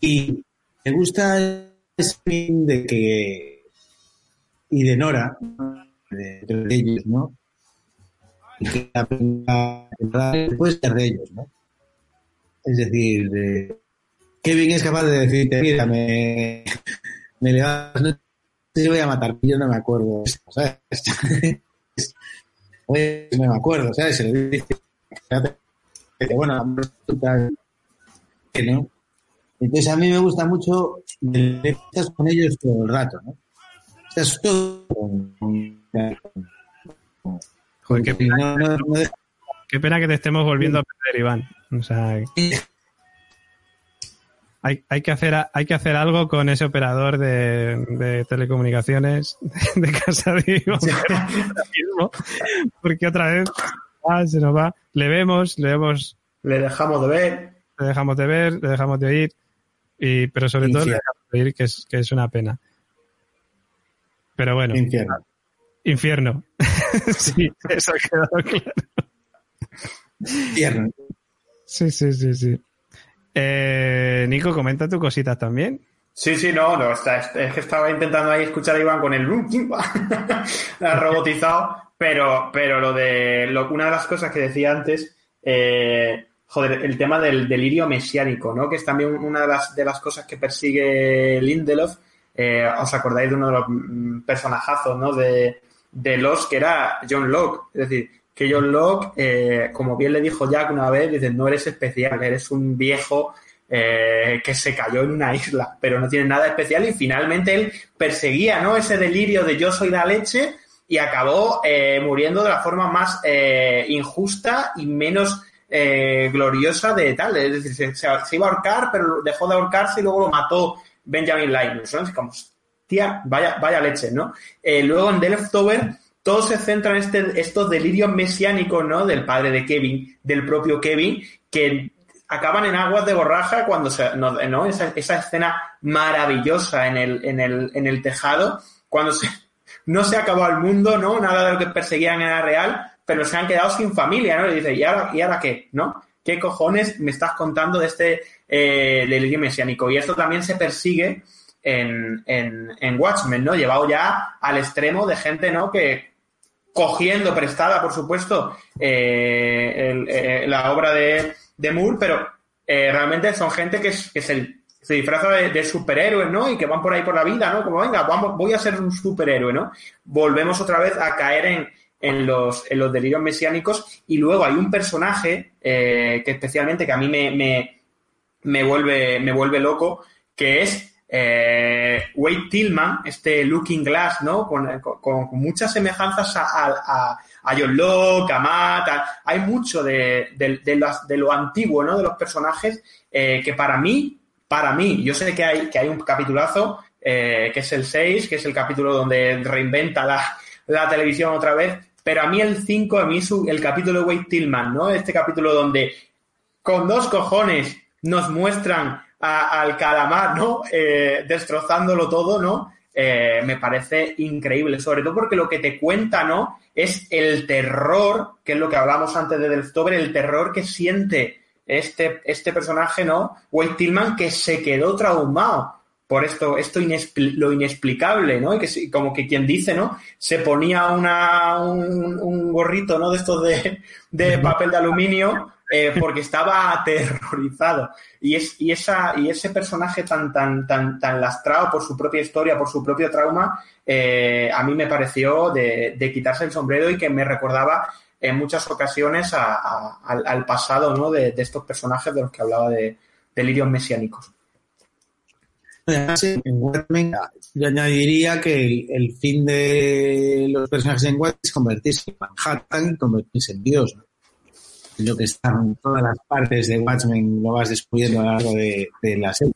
Y me gusta ese fin de que y de Nora, de, ellos, ¿no? Y que la temporada puede ser de ellos, ¿no? Es decir, de, Kevin es capaz de decirte, mira, me, me levantas, te voy a matar, yo no me acuerdo, ¿sabes? Oye, no me acuerdo, ¿sabes? Se le dice, que, bueno, no. Entonces a mí me gusta mucho estás con ellos todo el rato, ¿no? Estás todo
Joder, qué pena,
no, no,
qué pena que te estemos volviendo a perder, Iván. O sea, hay, hay, que hacer, hay que hacer algo con ese operador de, de telecomunicaciones de Casa de mismo, porque otra vez ah, se nos va. Le vemos, le vemos,
Le dejamos de ver.
le dejamos de ver, le dejamos de oír, y, pero sobre todo le dejamos de oír, que es, que es una pena. Pero bueno,
infierno.
infierno. sí, eso ha quedado claro.
Infierno.
Sí, sí, sí, sí. Eh, Nico, comenta tus cositas también.
Sí, sí, no, no está, es que estaba intentando ahí escuchar a Iván con el ha robotizado, pero, pero lo de lo, una de las cosas que decía antes, eh, joder, el tema del delirio mesiánico, ¿no? Que es también una de las, de las cosas que persigue Lindelof. Eh, ¿Os acordáis de uno de los mm, personajazos, ¿no? De, de los que era John Locke, es decir, que John Locke, eh, como bien le dijo Jack una vez, dice, no eres especial, eres un viejo eh, que se cayó en una isla, pero no tiene nada especial y finalmente él perseguía ¿no? ese delirio de yo soy la leche y acabó eh, muriendo de la forma más injusta y menos gloriosa de tal. Es decir, se, iba a ahorcar, pero dejó de ahorcarse y luego lo mató Benjamin Linus. como, tía, vaya, vaya leche, ¿no? Luego en The todo se centra en este, estos delirios mesiánicos, ¿no? Del padre de Kevin, del propio Kevin, que acaban en aguas de borraja cuando se, no, ¿no? Esa, esa escena maravillosa en el, en el, en el tejado, cuando se, no se acabó el mundo, ¿no? Nada de lo que perseguían era real, pero se han quedado sin familia, ¿no? Y dice, ¿y ahora, ¿y ahora qué? ¿No? ¿Qué cojones me estás contando de este eh, delirio mesiánico? Y esto también se persigue en, en, en Watchmen, ¿no? Llevado ya al extremo de gente, ¿no? Que cogiendo prestada, por supuesto, eh, el- eh, la obra de, de Moore, pero eh, realmente son gente que, se, se disfraza de, de superhéroes, ¿no? Y que van por ahí por la vida, ¿no? Como, venga, vamos, voy a ser un superhéroe, ¿no? Volvemos otra vez a caer en, en los, en los delirios mesiánicos y luego hay un personaje que especialmente que a mí me, me, me vuelve, me vuelve loco, que es eh, Wade Tillman, este Looking Glass, ¿no? Con, muchas semejanzas a, a, a- John Locke, a Matt, hay mucho de, de, lo antiguo, ¿no? De los personajes eh, que para mí, para mí, yo sé que hay, que hay un capitulazo, eh, que es el 6, que es el capítulo donde reinventa la, la televisión otra vez, pero a mí el 5, a mí su- el capítulo de Wade Tillman, ¿no? Este capítulo donde con dos cojones nos muestran a- al calamar, ¿no? Eh, destrozándolo todo, ¿no? Eh, me parece increíble, sobre todo porque lo que te cuenta, ¿no? Es el terror, que es lo que hablamos antes de Delftover, el terror que siente este, este personaje, ¿no? Wade Tillman, que se quedó traumado por esto, esto inexpli- lo inexplicable, ¿no? Y que como que quien dice, ¿no? Se ponía una, un, un gorrito, ¿no? De estos de, de papel de aluminio eh, porque estaba aterrorizado. Y, es, y, esa, y ese personaje tan, tan, tan, tan lastrado por su propia historia, por su propio trauma, eh, a mí me pareció de, quitarse el sombrero y que me recordaba en muchas ocasiones a- al, pasado, ¿no? De, estos personajes de los que hablaba de delirios mesiánicos.
En Watchmen, yo añadiría que el, el fin de los personajes en Watchmen es convertirse en Manhattan y convertirse en Dios. ¿no? Lo que están todas las partes de Watchmen lo vas descubriendo a lo largo de, la serie.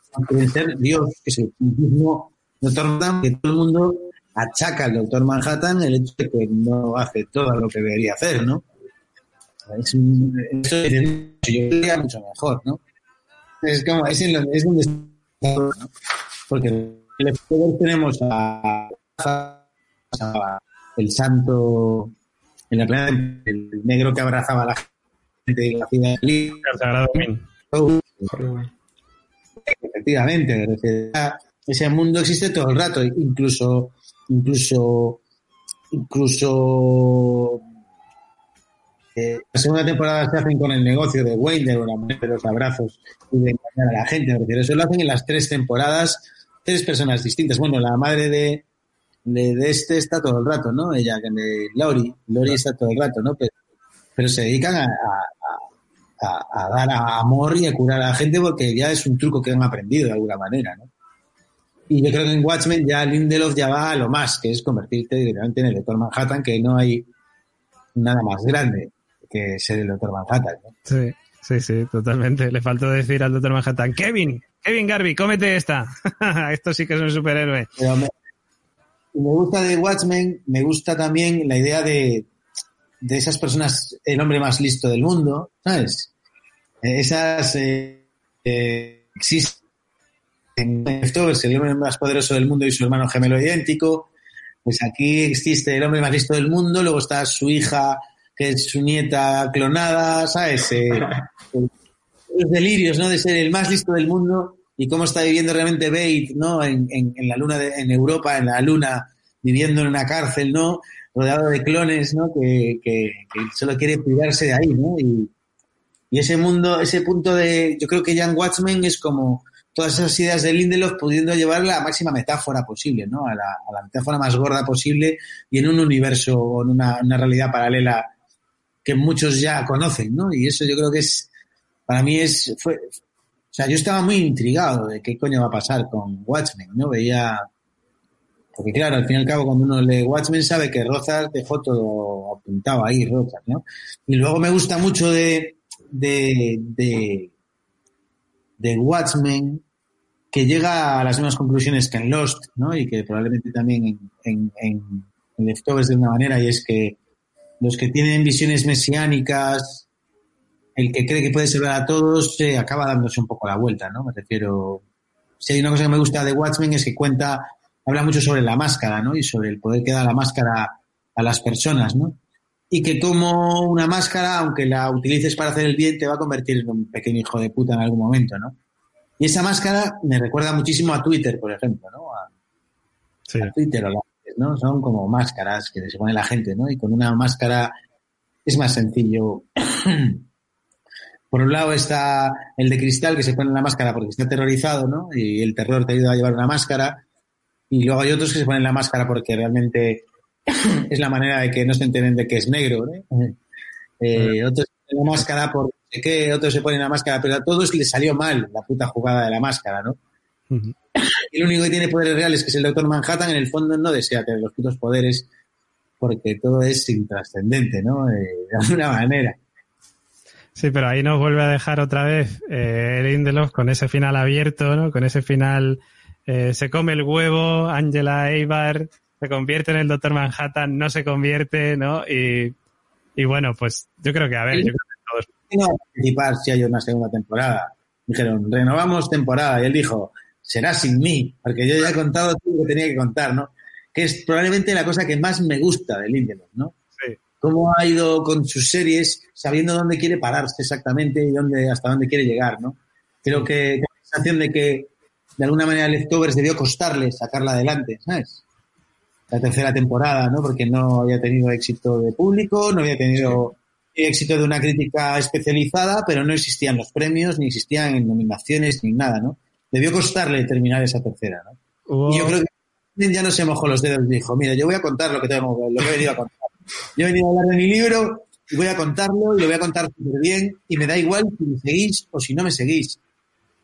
Dios, que es el mismo Doctor Manhattan, que todo el mundo achaca al Doctor Manhattan el hecho de que no hace todo lo que debería hacer, ¿no? Es un, eso es- yo diría mucho mejor, ¿no? Es como, es, en lo- es donde está, ¿no? porque el Explorer tenemos a, el santo en la el negro que abrazaba a la gente y la.
El Sagrado Min.
Efectivamente, ese mundo existe todo el rato, incluso, incluso, incluso eh, la segunda temporada se hacen con el negocio de Wayne, de, de los abrazos y de engañar a la gente. Eso lo hacen en las tres temporadas, tres personas distintas. Bueno, la madre de, de, de este está todo el rato, ¿no? Ella, que de Lori, Lori está todo el rato, ¿no? Pero, pero se dedican a, a- a, a dar a- amor y a curar a la gente porque ya es un truco que han aprendido de alguna manera, ¿no? Y yo creo que en Watchmen ya Lindelof ya va a lo más, que es convertirte directamente en el Doctor Manhattan, que no hay nada más grande que ser el Doctor Manhattan, ¿no?
Sí, sí, sí, totalmente. Le faltó decir al Doctor Manhattan, Kevin, Kevin Garvey, cómete esta. Esto sí que es un superhéroe.
Pero me, me gusta de Watchmen, me gusta también la idea de, de esas personas, el hombre más listo del mundo, ¿sabes? Esas eh, eh, existen en Leftovers, el hombre más poderoso del mundo y su hermano gemelo idéntico. Pues aquí existe el hombre más listo del mundo, luego está su hija, que es su nieta clonada, ¿sabes? Eh, los delirios, ¿no? De ser el más listo del mundo y cómo está viviendo realmente Bate, ¿no? En, en, la luna, de- en Europa, en la luna, viviendo en una cárcel, ¿no? Rodeado de clones, ¿no? Que, que, solo quiere privarse de ahí, ¿no? Y, y ese mundo, ese punto de, yo creo que Jan Watchmen es como todas esas ideas de Lindelof pudiendo llevar la máxima metáfora posible, ¿no? A la, metáfora más gorda posible y en un universo o en una, realidad paralela que muchos ya conocen, ¿no? Y eso yo creo que es, para mí es, o sea, yo estaba muy intrigado de qué coño va a pasar con Watchmen, ¿no? Veía, porque claro, al fin y al cabo cuando uno lee Watchmen sabe que Rozas dejó todo apuntado ahí, Rozas, ¿no? Y luego me gusta mucho de, de, de, de Watchmen que llega a las mismas conclusiones que en Lost, ¿no? Y que probablemente también en, en, en, Leftovers de una manera, y es que los que tienen visiones mesiánicas, el que cree que puede salvar a todos, eh, acaba dándose un poco la vuelta, ¿no? Me refiero. Si hay una cosa que me gusta de Watchmen es que cuenta, habla mucho sobre la máscara, ¿no? Y sobre el poder que da la máscara a las personas, ¿no? Y que como una máscara, aunque la utilices para hacer el bien, te va a convertir en un pequeño hijo de puta en algún momento, ¿no? Y esa máscara me recuerda muchísimo a Twitter, por ejemplo, ¿no? A,
Sí.
a Twitter o la ¿no? Son como máscaras que se pone la gente, ¿no? Y con una máscara es más sencillo. Por un lado está el de cristal que se pone la máscara porque está aterrorizado, ¿no? Y el terror te ayuda a llevar una máscara. Y luego hay otros que se ponen la máscara porque realmente es la manera de que no se enteren de que es negro, ¿no? Eh, otros se ponen la máscara por no qué, otros se ponen la máscara, pero a todos les salió mal la puta jugada de la máscara, ¿no? El único que tiene poderes reales, que es el Doctor Manhattan, en el fondo no desea tener los putos poderes porque todo es intrascendente, ¿no? Eh, de alguna manera.
Sí, pero ahí nos vuelve a dejar otra vez eh, Lindelof con ese final abierto, ¿no? Con ese final eh, se come el huevo, Angela Eibar se convierte en el Doctor Manhattan, no se convierte, ¿no? Y, y bueno, pues yo creo que, a ver, yo creo que todos
participar si hay una segunda temporada. Dijeron, renovamos temporada. Y él dijo, será sin mí, porque yo ya he contado todo lo que tenía que contar, ¿no? Que es probablemente la cosa que más me gusta de Lindelof, ¿no?
Sí.
Cómo ha ido con sus series sabiendo dónde quiere pararse exactamente y dónde, hasta dónde quiere llegar, ¿no? Creo que tengo la sensación de que de alguna manera Leftovers debió costarle sacarla adelante, ¿sabes? La tercera temporada, ¿no? Porque no había tenido éxito de público, no había tenido éxito de una crítica especializada, pero no existían los premios, ni existían nominaciones, ni nada, ¿no? Debió costarle terminar esa tercera, ¿no? Y yo creo que ya no se mojó los dedos y dijo, mira, yo voy a contar lo que tengo, lo que he venido a contar. Yo he venido a hablar de mi libro y voy a contarlo y lo voy a contar súper bien y me da igual si me seguís o si no me seguís.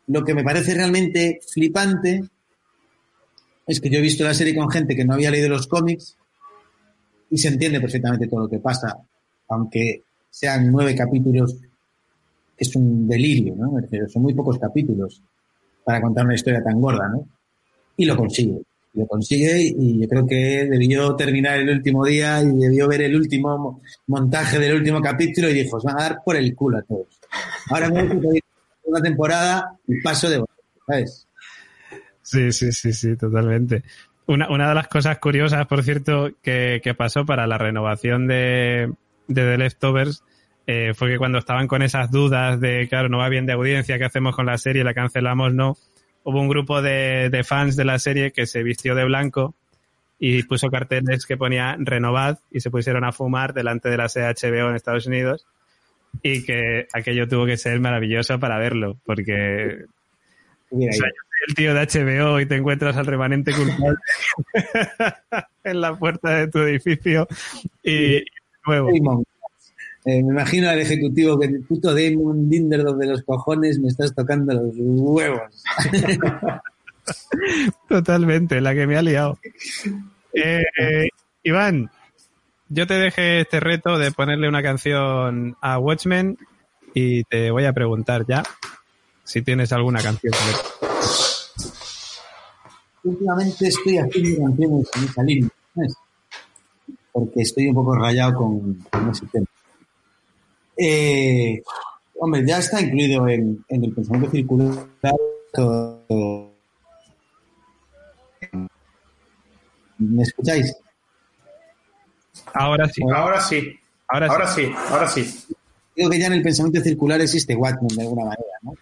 Lo que me parece realmente flipante es que yo he visto la serie con gente que no había leído los cómics y se entiende perfectamente todo lo que pasa, aunque sean nueve capítulos, es un delirio, ¿no? Son muy pocos capítulos para contar una historia tan gorda, ¿no? Y lo consigue, lo consigue y yo creo que debió terminar el último día y debió ver el último mo- montaje del último capítulo y dijo, os van a dar por el culo a todos. Ahora me voy a una temporada y paso de ¿sabes?
Sí, sí, sí, sí, totalmente. una, una de las cosas curiosas, por cierto, que, que pasó para la renovación de, de The Leftovers eh, fue que cuando estaban con esas dudas de, claro, no va bien de audiencia, ¿qué hacemos con la serie? ¿La cancelamos? No. Hubo un grupo de, de fans de la serie que se vistió de blanco y puso carteles que ponía renovad y se pusieron a fumar delante de la sede HBO en Estados Unidos y que aquello tuvo que ser maravilloso para verlo porque
Mira,
o sea, el tío de HBO y te encuentras al remanente culpable en la puerta de tu edificio y, y nuevo.
Damon. Eh, me imagino al ejecutivo que el puto Damon Lindelof de los cojones me estás tocando los huevos.
Totalmente, la que me ha liado. Eh, eh, Iván, yo te dejé este reto de ponerle una canción a Watchmen y te voy a preguntar ya si tienes alguna canción.
Últimamente estoy haciendo canciones en esa línea, ¿sabes? Porque estoy un poco rayado con, con ese tema. Eh, hombre, ya está incluido en, en el pensamiento circular todo. ¿Me escucháis?
Ahora sí.
Ahora sí.
Ahora sí.
Ahora sí, ahora sí.
Digo que ya en el pensamiento circular existe Watchmen de alguna manera, ¿no?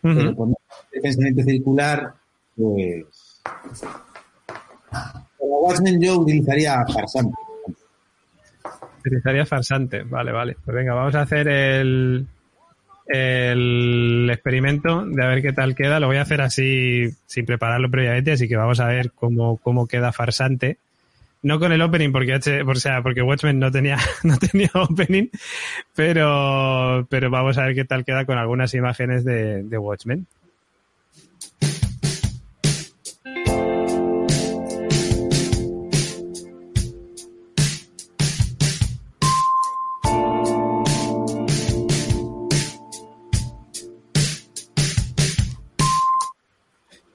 Pero con el pensamiento circular, pues. Como Watchmen yo utilizaría farsante.
Utilizaría farsante. Vale, vale. Pues venga, vamos a hacer el, el experimento de a ver qué tal queda. Lo voy a hacer así sin prepararlo previamente, así que vamos a ver cómo, cómo queda farsante. No con el opening, porque o sea, porque Watchmen no tenía, no tenía opening, pero, pero vamos a ver qué tal queda con algunas imágenes de, de Watchmen.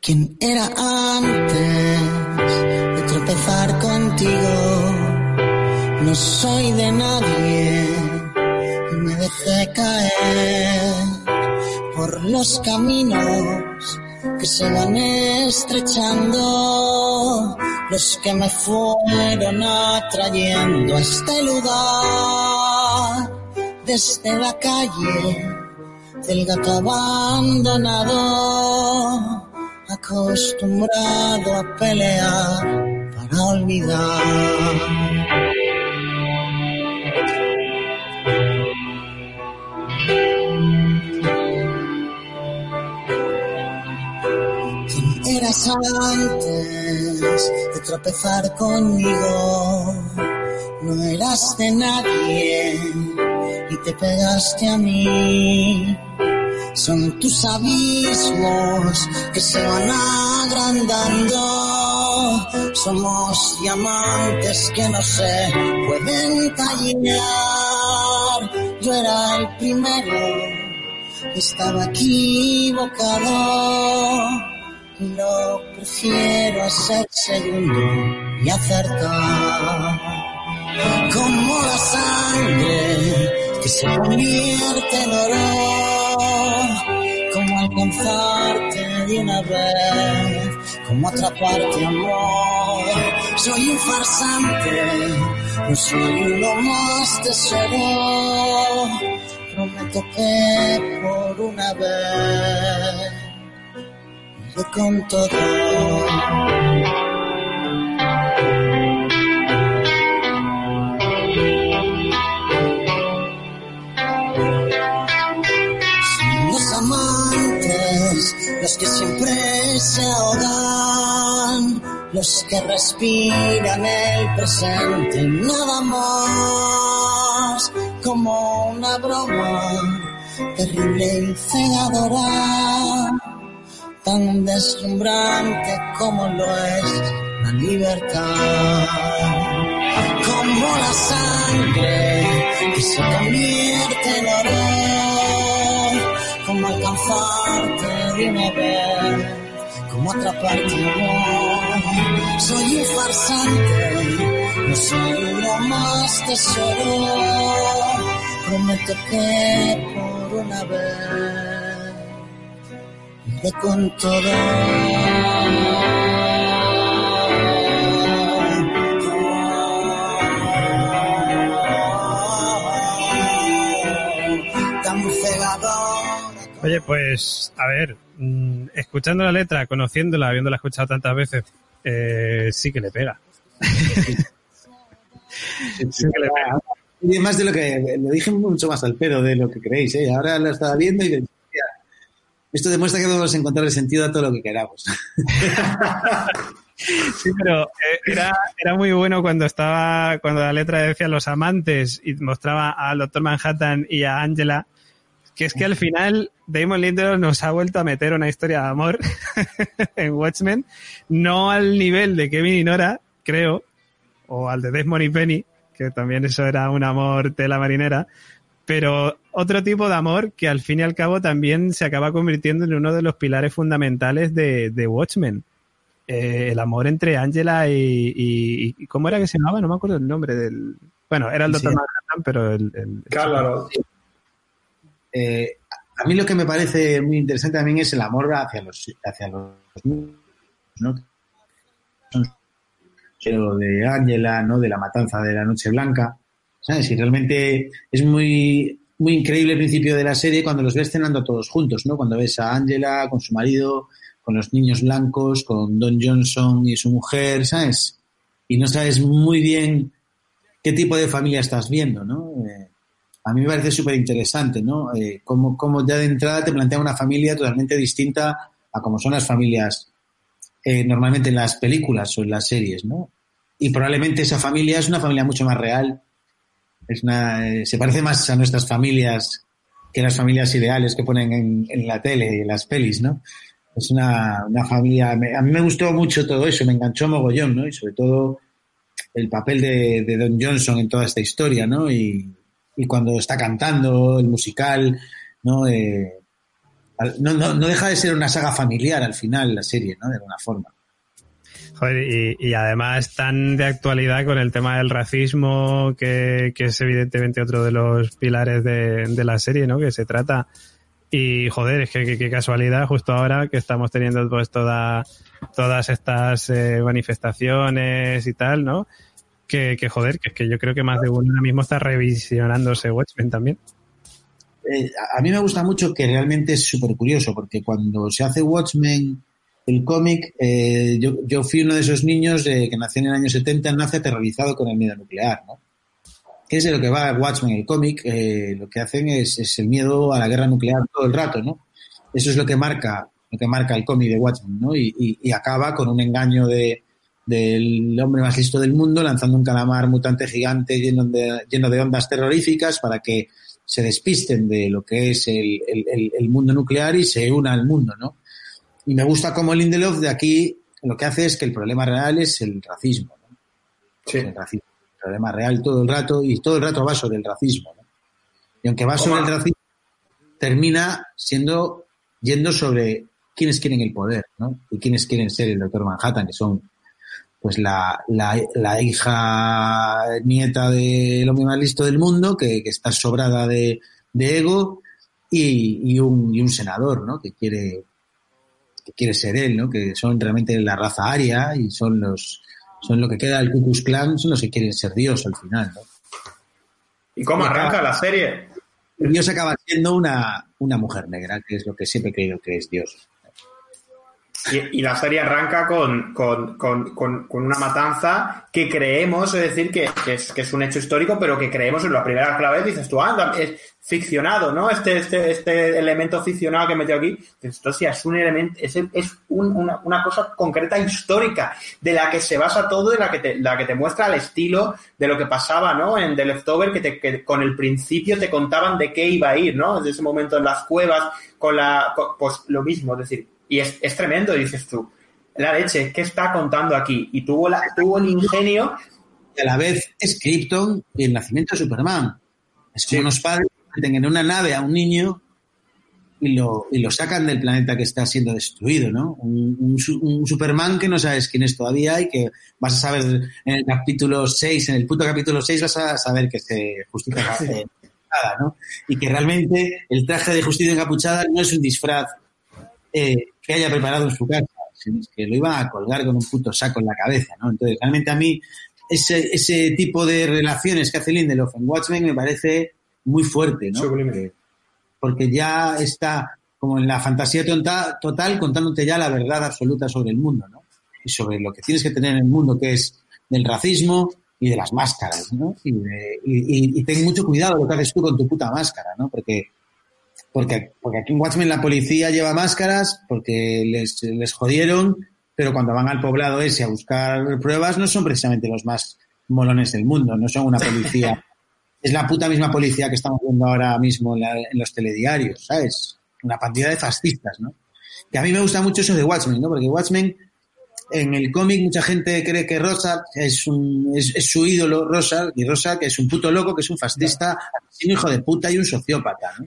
¿Quién era antes de tropezar contigo? No soy de nadie y me dejé caer por los caminos que se van estrechando, los que me fueron atrayendo a este lugar desde la calle del gato abandonado, acostumbrado a pelear para olvidar. ¿Quién eras antes de tropezar conmigo? No eras de nadie y te pegaste a mí. Son tus abismos que se van agrandando. Somos diamantes que no se pueden tallar. Yo era el primero, estaba equivocado. Lo prefiero ser segundo y acertar como la sangre que se convierte en oro, alcanzarte de una vez, como atraparte amor. Soy un farsante, no soy uno más tesoro, prometo que por una vez iré con todo. Los que siempre se ahogan, los que respiran el presente, nada más, como una broma terrible y cegadora, tan deslumbrante como lo es la libertad, como la sangre que se convierte en oro como alcanzarte de una vez, como atraparte. Soy un farsante, no soy lo más tesoro. Prometo que por una vez iré con todo.
Oye, pues, a ver, mm, escuchando la letra, conociéndola, habiéndola escuchado tantas veces, eh, sí que le pega.
Sí, claro. Y más de lo que lo dije mucho más al pedo de lo que creéis, ¿eh? Ahora lo estaba viendo y decía, esto demuestra que podemos encontrar el sentido a todo lo que queramos.
Sí, pero eh, era, era muy bueno cuando estaba, cuando la letra decía los amantes y mostraba al Doctor Manhattan y a Angela, que es que al final Damon Lindelof nos ha vuelto a meter una historia de amor en Watchmen, no al nivel de Kevin y Nora, creo, o al de Desmond y Penny, que también eso era un amor tela marinera, pero otro tipo de amor que al fin y al cabo también se acaba convirtiendo en uno de los pilares fundamentales de, de Watchmen. Eh, el amor entre Angela y, y- y- ¿Cómo era que se llamaba? No me acuerdo el nombre del... Bueno, era el Doctor
Sí.
Manhattan, pero el... el- el-
Claro.
Eh, a mí lo que me parece muy interesante también es el amor hacia los hacia los ¿no? De Ángela, ¿no? De la matanza de la Noche Blanca, ¿sabes? Y realmente es muy muy increíble el principio de la serie cuando los ves cenando todos juntos, ¿no? Cuando ves a Ángela con su marido, con los niños blancos, con Don Johnson y su mujer, ¿sabes? Y no sabes muy bien qué tipo de familia estás viendo, ¿no? Eh, a mí me parece súper interesante, ¿no? Eh, cómo, ya de entrada te plantea una familia totalmente distinta a como son las familias eh, normalmente en las películas o en las series, ¿no? Y probablemente esa familia es una familia mucho más real, es una, eh, se parece más a nuestras familias que las familias ideales que ponen en, en la tele y en las pelis, ¿no? Es una, una familia, me- a mí me gustó mucho todo eso, me enganchó mogollón, ¿no? Y sobre todo el papel de, de Don Johnson en toda esta historia, ¿no? Y, y cuando está cantando, el musical, ¿no? Eh, no, no, deja de ser una saga familiar al final la serie, ¿no? De alguna forma.
Joder, y, y además tan de actualidad con el tema del racismo, que, que es evidentemente otro de los pilares de, de la serie, ¿no? Que se trata. Y joder, es que- qué casualidad justo ahora que estamos teniendo pues toda, todas estas eh, manifestaciones y tal, ¿no? Que, que joder, que es que yo creo que más de uno ahora mismo está revisionándose Watchmen también.
Eh, a- mí me gusta mucho que realmente es súper curioso, porque cuando se hace Watchmen, el cómic, eh, yo, yo fui uno de esos niños que nació en el año 70, nace aterrorizado con el miedo nuclear, ¿no? ¿Qué es de lo que va Watchmen, el cómic? Eh, lo que hacen es, es el miedo a la guerra nuclear todo el rato, ¿no? Eso es lo que marca, lo que marca el cómic de Watchmen, ¿no? Y- y acaba con un engaño de, del hombre más listo del mundo lanzando un calamar mutante gigante lleno de, lleno de ondas terroríficas para que se despisten de lo que es el, el- mundo nuclear y se una al mundo, ¿no? Y me gusta como Lindelof de aquí lo que hace es que el problema real es el racismo, ¿no?
Sí.
el racismo. El problema real todo el rato y todo el rato va sobre el racismo. ¿no? Y aunque va sobre el racismo, termina siendo yendo sobre quienes quieren el poder, ¿no? Y quienes quieren ser el doctor Manhattan, que son pues la, la, la hija nieta del hombre más listo del mundo, que, que está sobrada de, de ego, y, y, un, y un senador, ¿no? Que quiere, que quiere ser él, ¿no? Que son realmente la raza aria y son los, son lo que queda del Ku Klux Klan, son los que quieren ser Dios al final, ¿no?
¿Y cómo arranca la serie?
Dios acaba siendo una, una mujer negra, que es lo que siempre he creído que es Dios.
Y, la serie arranca con, con, con, con, una matanza que creemos, es decir, que, es, que es un hecho histórico, pero que creemos en la primera clave, dices tú, anda, es ficcionado, ¿no? Este, este, este elemento ficcionado que he metido aquí, dices, sí, es un elemento, es, es un, una, una, cosa concreta histórica, de la que se basa todo, de la que te, la que te muestra el estilo de lo que pasaba, ¿no? En The Leftover, que, te, que con el principio te contaban de qué iba a ir, ¿no? Desde ese momento en las cuevas, con la, pues lo mismo, es decir, y es, es tremendo, dices tú. La leche, ¿qué está contando aquí? Y tuvo, la, tuvo el ingenio.
Y a la vez es Krypton y el nacimiento de Superman. Es como sí. unos padres que meten en una nave a un niño y lo, y lo sacan del planeta que está siendo destruido, ¿no? Un, un, un, Superman que no sabes quién es todavía y que vas a saber en el capítulo 6, en el puto capítulo 6 vas a saber que se justicia encapuchada, ¿no? Y que realmente el traje de justicia encapuchada no es un disfraz eh, que haya preparado en su casa, sino que lo iba a colgar con un puto saco en la cabeza, ¿no? Entonces, realmente a mí ese, ese tipo de relaciones que hace Lindelof en Watchmen me parece muy fuerte, ¿no? Porque, porque, ya está como en la fantasía tonta- total, contándote ya la verdad absoluta sobre el mundo, ¿no? Y sobre lo que tienes que tener en el mundo, que es del racismo y de las máscaras, ¿no? Y, de- y- y- y ten mucho cuidado lo que haces tú con tu puta máscara, ¿no? Porque, porque, porque aquí en Watchmen la policía lleva máscaras porque les, les jodieron, pero cuando van al poblado ese a buscar pruebas no son precisamente los más molones del mundo, no son una policía. es la puta misma policía que estamos viendo ahora mismo en, la- en los telediarios, ¿sabes? Una pandilla de fascistas, ¿no? Que a mí me gusta mucho eso de Watchmen, ¿no? Porque Watchmen, en el cómic, mucha gente cree que Rosa es, un, es, es su ídolo, Rosa, y Rosa, que es un puto loco, que es un fascista, un hijo de puta y un sociópata, ¿no?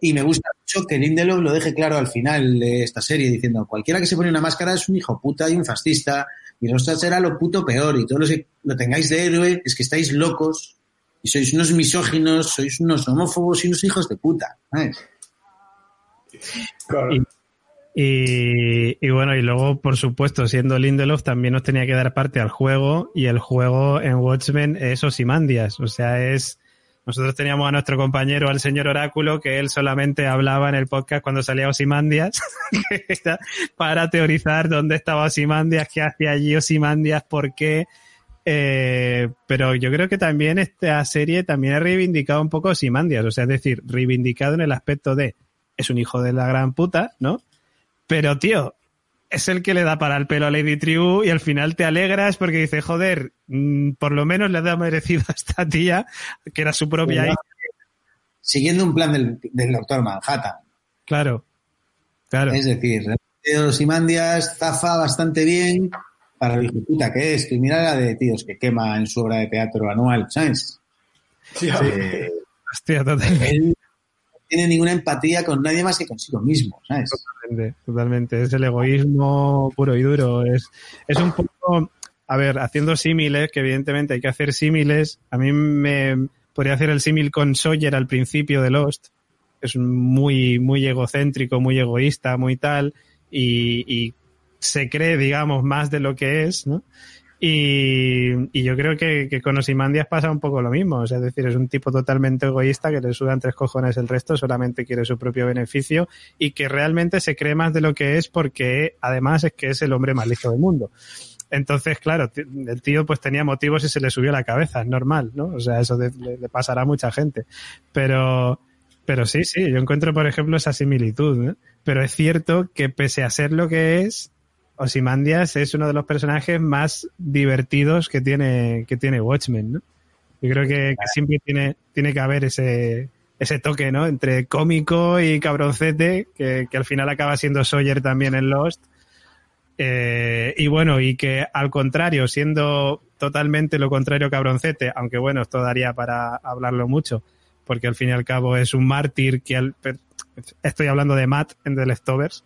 Y me gusta mucho que Lindelof lo deje claro al final de esta serie, diciendo, cualquiera que se pone una máscara es un hijo puta y un fascista, y Rosa será lo puto peor, y todos los que lo tengáis de héroe es que estáis locos, y sois unos misóginos, sois unos homófobos y unos hijos de puta, ¿sabes?
Claro.
Y- Y, y bueno, y luego, por supuesto, siendo Lindelof, también nos tenía que dar parte al juego, y el juego en Watchmen es Osimandias. O sea, es. Nosotros teníamos a nuestro compañero, al señor Oráculo, que él solamente hablaba en el podcast cuando salía Osimandias, para teorizar dónde estaba Osimandias, qué hacía allí Osimandias, por qué. Eh, pero yo creo que también esta serie también ha reivindicado un poco Osimandias, o sea, es decir, reivindicado en el aspecto de es un hijo de la gran puta, ¿no? Pero, tío, es el que le da para el pelo a Lady Tribu y al final te alegras porque dice, joder, mm, por lo menos le ha merecido a esta tía, que era su propia hija.
Siguiendo un plan del, del doctor Manhattan.
Claro, claro.
Es decir, los Simandias zafa bastante bien para de puta que es. Que mira la de tíos que quema en su obra de teatro anual, ¿sabes?
Hostia,
él no tiene ninguna empatía con nadie más que consigo mismo, ¿sabes?
totalmente. Es el egoísmo puro y duro. Es, es un poco, a ver, haciendo símiles, que evidentemente hay que hacer símiles. A mí me podría hacer el símil con Sawyer al principio de Lost. Es muy, muy egocéntrico, muy egoísta, muy tal, y, y se cree, digamos, más de lo que es, ¿no? Y, y yo creo que, que con Osimandias pasa un poco lo mismo. O sea, es decir, es un tipo totalmente egoísta que le sudan tres cojones el resto, solamente quiere su propio beneficio y que realmente se cree más de lo que es porque además es que es el hombre más listo del mundo. Entonces, claro, el tío pues tenía motivos y se le subió la cabeza, es normal, ¿no? O sea, eso le, pasará a mucha gente. Pero, pero sí, sí, yo encuentro, por ejemplo, esa similitud, ¿no? Pero es cierto que pese a ser lo que es, Osimandias es uno de los personajes más divertidos que tiene, que tiene Watchmen, ¿no? Yo creo que, siempre tiene, tiene que haber ese, ese toque, ¿no? Entre cómico y cabroncete, que, que al final acaba siendo Sawyer también en Lost. Eh, y bueno, y que al contrario, siendo totalmente lo contrario cabroncete, aunque bueno, esto daría para hablarlo mucho, porque al fin y al cabo es un mártir que al- estoy hablando de Matt en The Leftovers,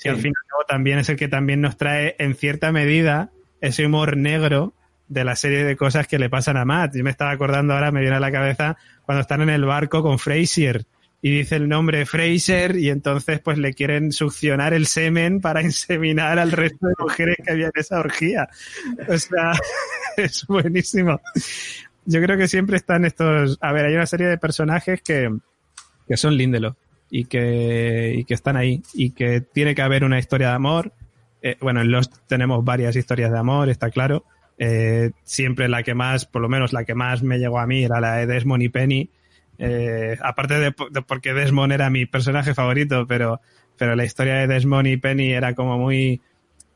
que al fin y al cabo también es el que también nos trae en cierta medida ese humor negro de la serie de cosas que le pasan a Matt. Yo me estaba acordando ahora, me viene a la cabeza cuando están en el barco con Frazier y dice el nombre Fraser y entonces pues le quieren succionar el semen para inseminar al resto de mujeres que había en esa orgía. O sea, es buenísimo. Yo creo que siempre están estos... A ver, hay una serie de personajes que, que son Lindelof y que, y que están ahí y que tiene que haber una historia de amor. Eh, bueno, en Lost tenemos varias historias de amor, está claro. Eh, siempre la que más, por lo menos la que más me llegó a mí era la de Desmond y Penny. Eh, aparte de, de porque Desmond era mi personaje favorito, pero, pero la historia de Desmond y Penny era como muy,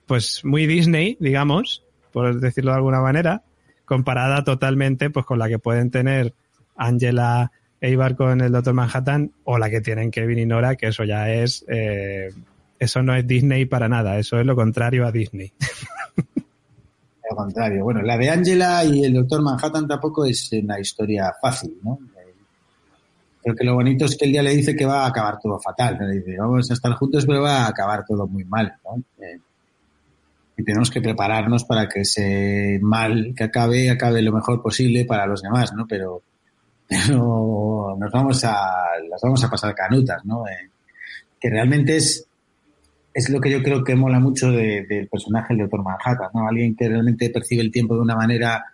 pues muy Disney, digamos, por decirlo de alguna manera, comparada totalmente pues con la que pueden tener Angela Eibar con el Doctor Manhattan o la que tienen Kevin y Nora, que eso ya es, eh, eso no es Disney para nada, eso es lo contrario a Disney.
Al contrario. Bueno, la de Angela y el doctor Manhattan tampoco es una historia fácil, ¿no? Eh, Creo que lo bonito es que el día le dice que va a acabar todo fatal. Le dice, vamos a estar juntos, pero va a acabar todo muy mal. Eh, y tenemos que prepararnos para que ese mal que acabe, acabe lo mejor posible para los demás, ¿no? Pero, pero nos vamos a, las vamos a pasar canutas, ¿no? Eh, que realmente es, es lo que yo creo que mola mucho de- del personaje del Doctor Manhattan, ¿no? Alguien que realmente percibe el tiempo de una manera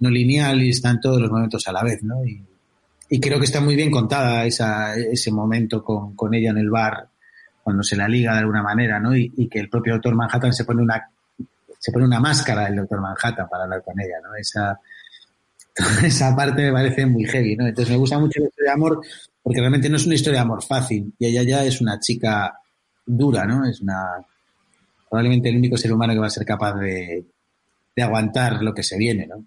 no lineal y está en todos los momentos a la vez, ¿no? Y, creo que está muy bien contada esa, ese momento con, con ella en el bar, cuando se la liga de alguna manera, ¿no? Y, y que el propio Doctor Manhattan se pone una se pone una máscara del Doctor Manhattan para hablar con ella, ¿no? Esa, esa parte me parece muy heavy, ¿no? Entonces me gusta mucho la historia de amor porque realmente no es una historia de amor fácil y ella ya es una chica dura, ¿no? Es una probablemente el único ser humano que va a ser capaz de, de aguantar lo que se viene, ¿no?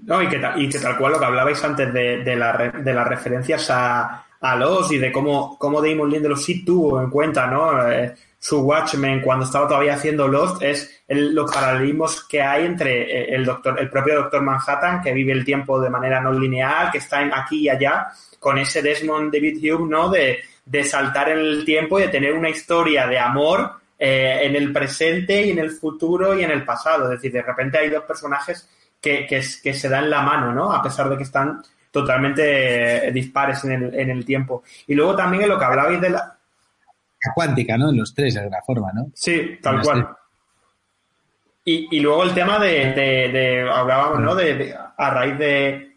No, y que, y que tal cual lo que hablabais antes de, de, la de las referencias a, a los y de cómo, cómo Damon Lindelof sí tuvo en cuenta, ¿no? Eh, su Watchmen cuando estaba todavía haciendo Lost es el- los paralelismos que hay entre eh, el doctor, el propio Doctor Manhattan, que vive el tiempo de manera no lineal, que está en aquí y allá, con ese Desmond David Hume, ¿no? De, de saltar en el tiempo y de tener una historia de amor eh, en el presente y en el futuro y en el pasado. Es decir, de repente hay dos personajes que, que, que se dan la mano, ¿no? A pesar de que están totalmente eh, dispares en el, en el tiempo. Y luego también lo que hablabais de la...
Cuántica, ¿no? En los tres, de alguna forma, ¿no?
Sí, tal cual.
tres.
Y, y luego el tema de, de, de- hablábamos, ¿no? De, de- a raíz de,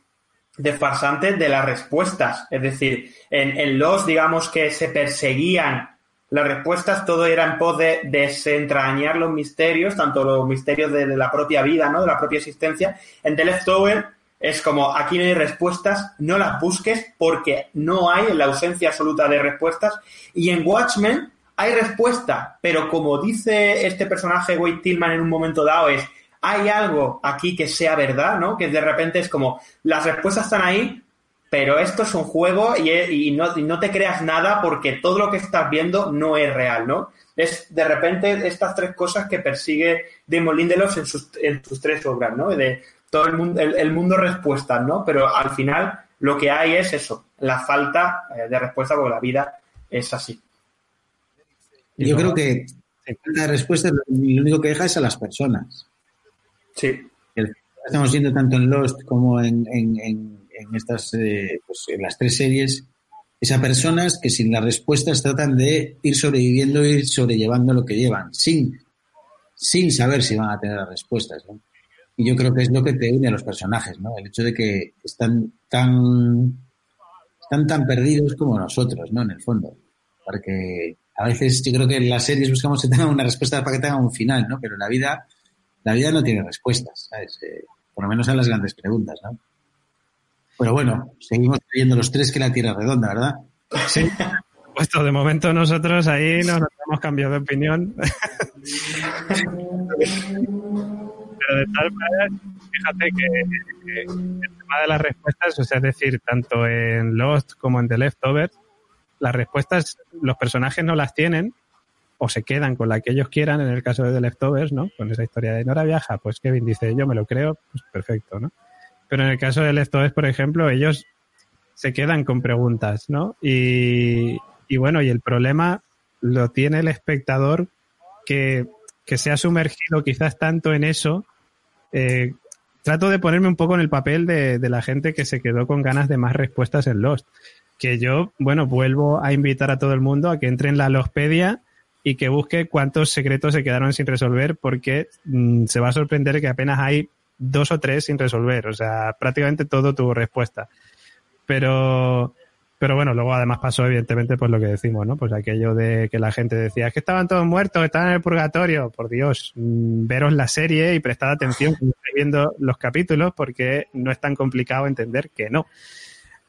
de farsantes de las respuestas. Es decir, en, en los, digamos, que se perseguían las respuestas, todo era en pos de desentrañar los misterios, tanto los misterios de, de la propia vida, ¿no? De la propia existencia. En The Leftover es como, aquí no hay respuestas, no las busques porque no hay la ausencia absoluta de respuestas. Y en Watchmen hay respuesta, pero como dice este personaje Wade Tillman en un momento dado es, hay algo aquí que sea verdad, ¿no? Que de repente es como, las respuestas están ahí, pero esto es un juego y, y no, y no te creas nada porque todo lo que estás viendo no es real, ¿no? Es de repente estas tres cosas que persigue Damon Lindelof en sus, en sus tres obras, ¿no? De todo el mundo, el, el mundo respuestas, ¿no? Pero al final lo que hay es eso, la falta eh, de respuesta porque la vida es así.
Yo creo que la respuesta lo lo único que deja es a las personas.
Sí,
El- Estamos viendo tanto en Lost como en, en- en- en estas, eh, pues, en las tres series, es a personas que sin las respuestas tratan de ir sobreviviendo, ir sobrellevando lo que llevan, sin, sin saber si van a tener las respuestas. ¿no? Y yo creo que es lo que te une a los personajes, ¿no? El hecho de que están tan, están tan perdidos como nosotros, ¿no? En el fondo. Porque a veces yo creo que en las series buscamos que tengan una respuesta para que tengan un final, ¿no? Pero la vida, la vida no tiene respuestas, ¿sabes? Eh, por lo menos a las grandes preguntas, ¿no? Pero bueno, seguimos creyendo los tres que la Tierra es redonda, ¿verdad?
Sí. Puesto de momento nosotros ahí no nos hemos cambiado de opinión. Pero de tal manera, fíjate que, el tema de las respuestas, o sea, es decir, tanto en Lost como en The Leftovers, las respuestas los personajes no las tienen o se quedan con la que ellos quieran, en el caso de The Leftovers, ¿no? Con esa historia de Nora viaja, pues Kevin dice, yo me lo creo, pues perfecto, ¿no? Pero en el caso de Leftovers, por ejemplo, ellos se quedan con preguntas, ¿no? Y, y bueno, y el problema lo tiene el espectador que, que se ha sumergido quizás tanto en eso. Eh, trato de ponerme un poco en el papel de, de la gente que se quedó con ganas de más respuestas en Lost. Que yo, bueno, vuelvo a invitar a todo el mundo a que entre en la Lostpedia y que busque cuántos secretos se quedaron sin resolver porque mm, se va a sorprender que apenas hay dos o tres sin resolver. O sea, prácticamente todo tuvo respuesta. Pero, pero bueno, luego además pasó evidentemente pues lo que decimos, ¿no? Pues aquello de que la gente decía, es que estaban todos muertos, estaban en el purgatorio. Por Dios, mm, veros la serie y prestad atención cuando estéis viendo los capítulos porque no es tan complicado entender que no.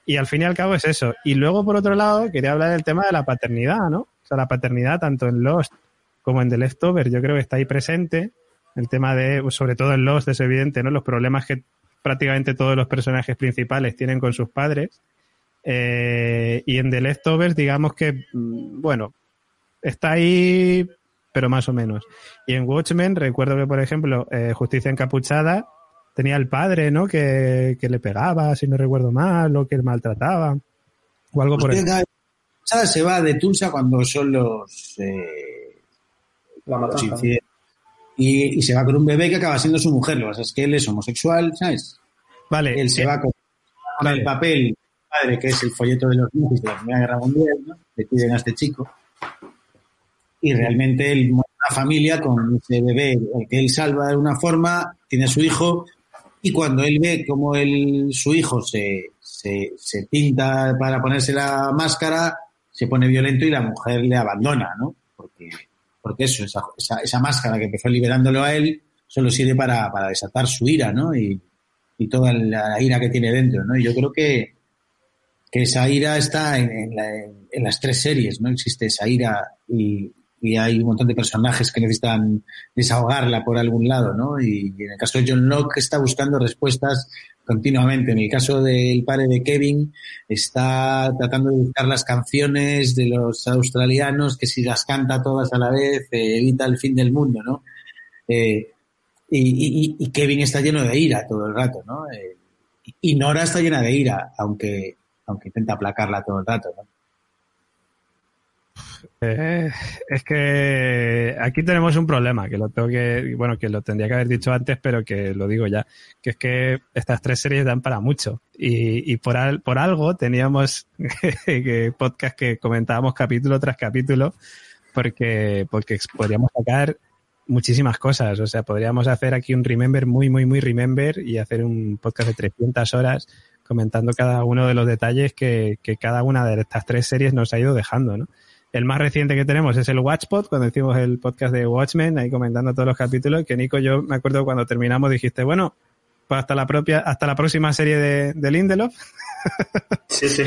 Y al fin y al cabo es eso. Y luego, por otro lado, quería hablar del tema de la paternidad, ¿no? O sea, la paternidad tanto en Lost como en The Leftover, yo creo que está ahí presente. El tema de, pues, sobre todo en Lost, es evidente, ¿no? Los problemas que prácticamente todos los personajes principales tienen con sus padres. Eh, y en The Leftovers, digamos que, mm, bueno, está ahí, pero más o menos. Y en Watchmen, recuerdo que, por ejemplo, eh, Justicia Encapuchada tenía el padre, ¿no? Que, que le pegaba, si no recuerdo mal, o que le maltrataba, o algo por el
venga, Sada se va de Tulsa cuando son los, eh,
la
los. Y, y se va con un bebé que acaba siendo su mujer. Lo que pasa es que él es homosexual, ¿sabes?
Vale,
Él se
eh,
va con, con
vale.
el papel padre, que es el folleto de los nazis de la Primera Guerra Mundial, ¿no? Le piden a este chico. Y realmente él una familia con ese bebé, el que él salva de una forma, tiene a su hijo, y cuando él ve cómo él, su hijo se, se, se pinta para ponerse la máscara, se pone violento y la mujer le abandona, ¿no? Porque, porque eso, esa, esa, esa máscara que empezó liberándolo a él, solo sirve para, para desatar su ira, ¿no? Y, y toda la ira que tiene dentro, ¿no? Y yo creo que, que esa ira está en, la- en las tres series, ¿no? Existe esa ira y, hay un montón de personajes que necesitan desahogarla por algún lado, ¿no? Y, en el caso de John Locke está buscando respuestas continuamente. En el caso del padre de Kevin está tratando de buscar las canciones de los australianos que si las canta todas a la vez eh, evita el fin del mundo, ¿no? Eh, y Kevin está lleno de ira todo el rato, ¿no? Eh, y Nora está llena de ira, aunque, aunque intenta aplacarla todo el rato, ¿no?
Eh, es que aquí tenemos un problema, que lo tengo que, bueno, que lo tendría que haber dicho antes, pero que lo digo ya, que es que estas tres series dan para mucho. Y, por, al- por algo teníamos podcast que comentábamos capítulo tras capítulo, porque, porque podríamos sacar muchísimas cosas. O sea, podríamos hacer aquí un Remember muy, muy, muy Remember y hacer un podcast de 300 horas comentando cada uno de los detalles que, que cada una de estas tres series nos ha ido dejando, ¿no? El más reciente que tenemos es el Watchpod, cuando hicimos el podcast de Watchmen, ahí comentando todos los capítulos, que Nico, yo me acuerdo cuando terminamos dijiste, bueno, pues hasta la propia, hasta la próxima serie de, de Lindelof.
Sí, sí.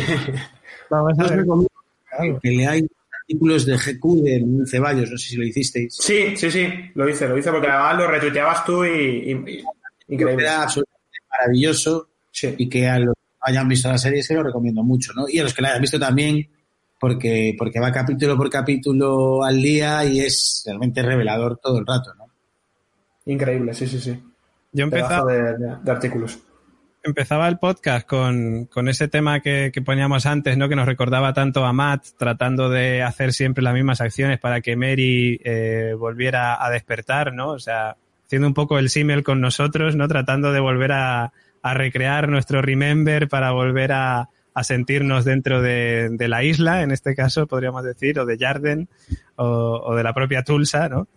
Vamos a ver.
Que le hay artículos de GQ de Ceballos, no sé si lo hicisteis.
Sí, sí, sí, lo hice, lo hice porque además lo retuiteabas tú y, y- y- increíble.
Era absolutamente maravilloso
Sí.
y que a los que hayan visto la serie se lo recomiendo mucho, ¿no? Y a los que la hayan visto también, porque, porque va capítulo por capítulo al día y es realmente revelador todo el rato, ¿no?
Increíble, sí, sí, sí.
Yo empezaba,
de, de- de artículos.
empezaba el podcast con, con ese tema que, que poníamos antes, ¿no? Que nos recordaba tanto a Matt, tratando de hacer siempre las mismas acciones para que Mary eh, volviera a despertar, ¿no? O sea, haciendo un poco el símil con nosotros, ¿no? Tratando de volver a, a recrear nuestro Remember para volver a, a sentirnos dentro de, de la isla, en este caso podríamos decir, o de Yarden, o, o de la propia Tulsa, ¿no?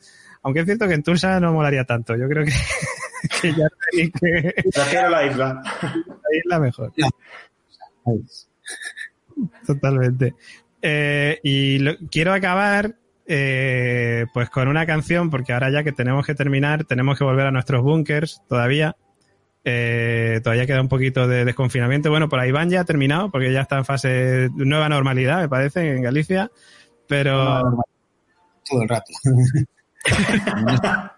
Aunque es cierto que en Tulsa no molaría tanto. Yo creo que, que Yarden y que
Prefiero la isla.
la isla mejor. Totalmente. Eh, y lo- quiero acabar eh, pues con una canción, porque ahora ya que tenemos que terminar, tenemos que volver a nuestros bunkers todavía. Eh, todavía queda un poquito de desconfinamiento. Bueno, por ahí van ya terminado, porque ya está en fase de nueva normalidad, me parece, en Galicia. Pero
Todo el rato.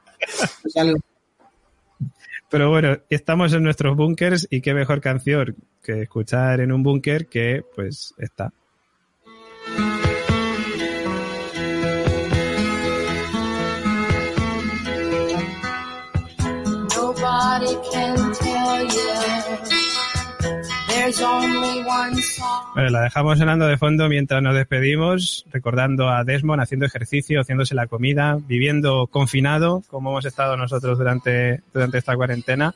Pero bueno, estamos en nuestros bunkers y qué mejor canción que escuchar en un búnker que pues esta. Bueno, la dejamos sonando de fondo mientras nos despedimos, recordando a Desmond haciendo ejercicio, haciéndose la comida, viviendo confinado, como hemos estado nosotros durante, durante esta cuarentena,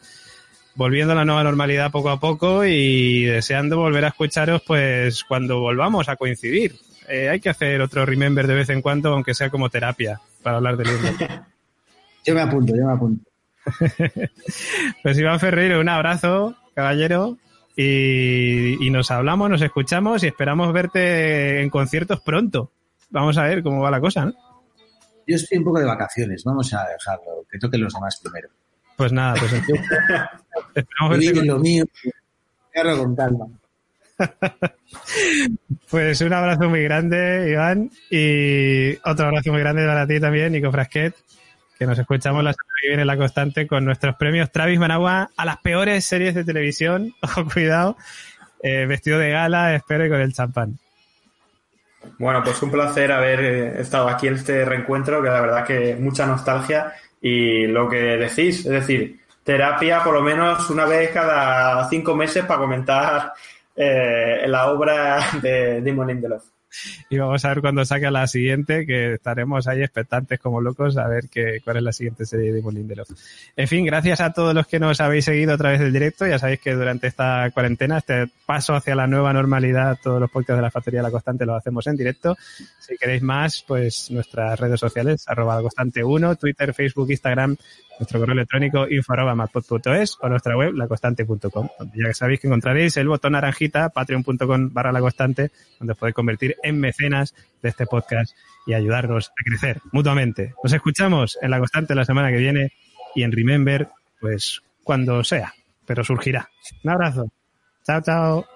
volviendo a la nueva normalidad poco a poco y deseando volver a escucharos pues cuando volvamos a coincidir. Eh, hay que hacer otro remember de vez en cuando, aunque sea como terapia, para hablar del libro.
Yo me apunto, yo me apunto.
Pues Iván Ferreiro, un abrazo, caballero. Y, y nos hablamos, nos escuchamos y esperamos verte en conciertos pronto. Vamos a ver cómo va la cosa, ¿no?
Yo estoy un poco de vacaciones, vamos a dejarlo, que toquen los demás primero.
Pues nada, pues entonces, esperamos verte con-
lo mío, con calma.
Pues un abrazo muy grande, Iván. Y otro abrazo muy grande para ti también, Nico Frasquet. Que nos escuchamos la semana que viene en La Constante con nuestros premios Travis Managua a las peores series de televisión. Ojo, cuidado. Eh, vestido de gala, espero, y con el champán.
Bueno, pues un placer haber eh, estado aquí en este reencuentro, que la verdad que mucha nostalgia y lo que decís, es decir, terapia por lo menos una vez cada cinco meses para comentar eh, la obra de Damon Lindelof.
Y vamos a ver cuando saque la siguiente, que estaremos ahí expectantes como locos a ver qué, cuál es la siguiente serie de Damon Lindelof. En fin, gracias a todos los que nos habéis seguido a través del directo. Ya sabéis que durante esta cuarentena, este paso hacia la nueva normalidad, todos los podcasts de la Factoría de la Constante los hacemos en directo. Si queréis más, pues nuestras redes sociales, arroba la constante 1, Twitter, Facebook, Instagram, nuestro correo electrónico info.matpod.es o nuestra web laconstante.com, donde ya sabéis que encontraréis el botón naranjita, patreon.com barra la constante, donde os podéis convertir en mecenas de este podcast y ayudarnos a crecer mutuamente. Nos escuchamos en la constante la semana que viene y en Remember, pues cuando sea, pero surgirá. Un abrazo. Chao, chao.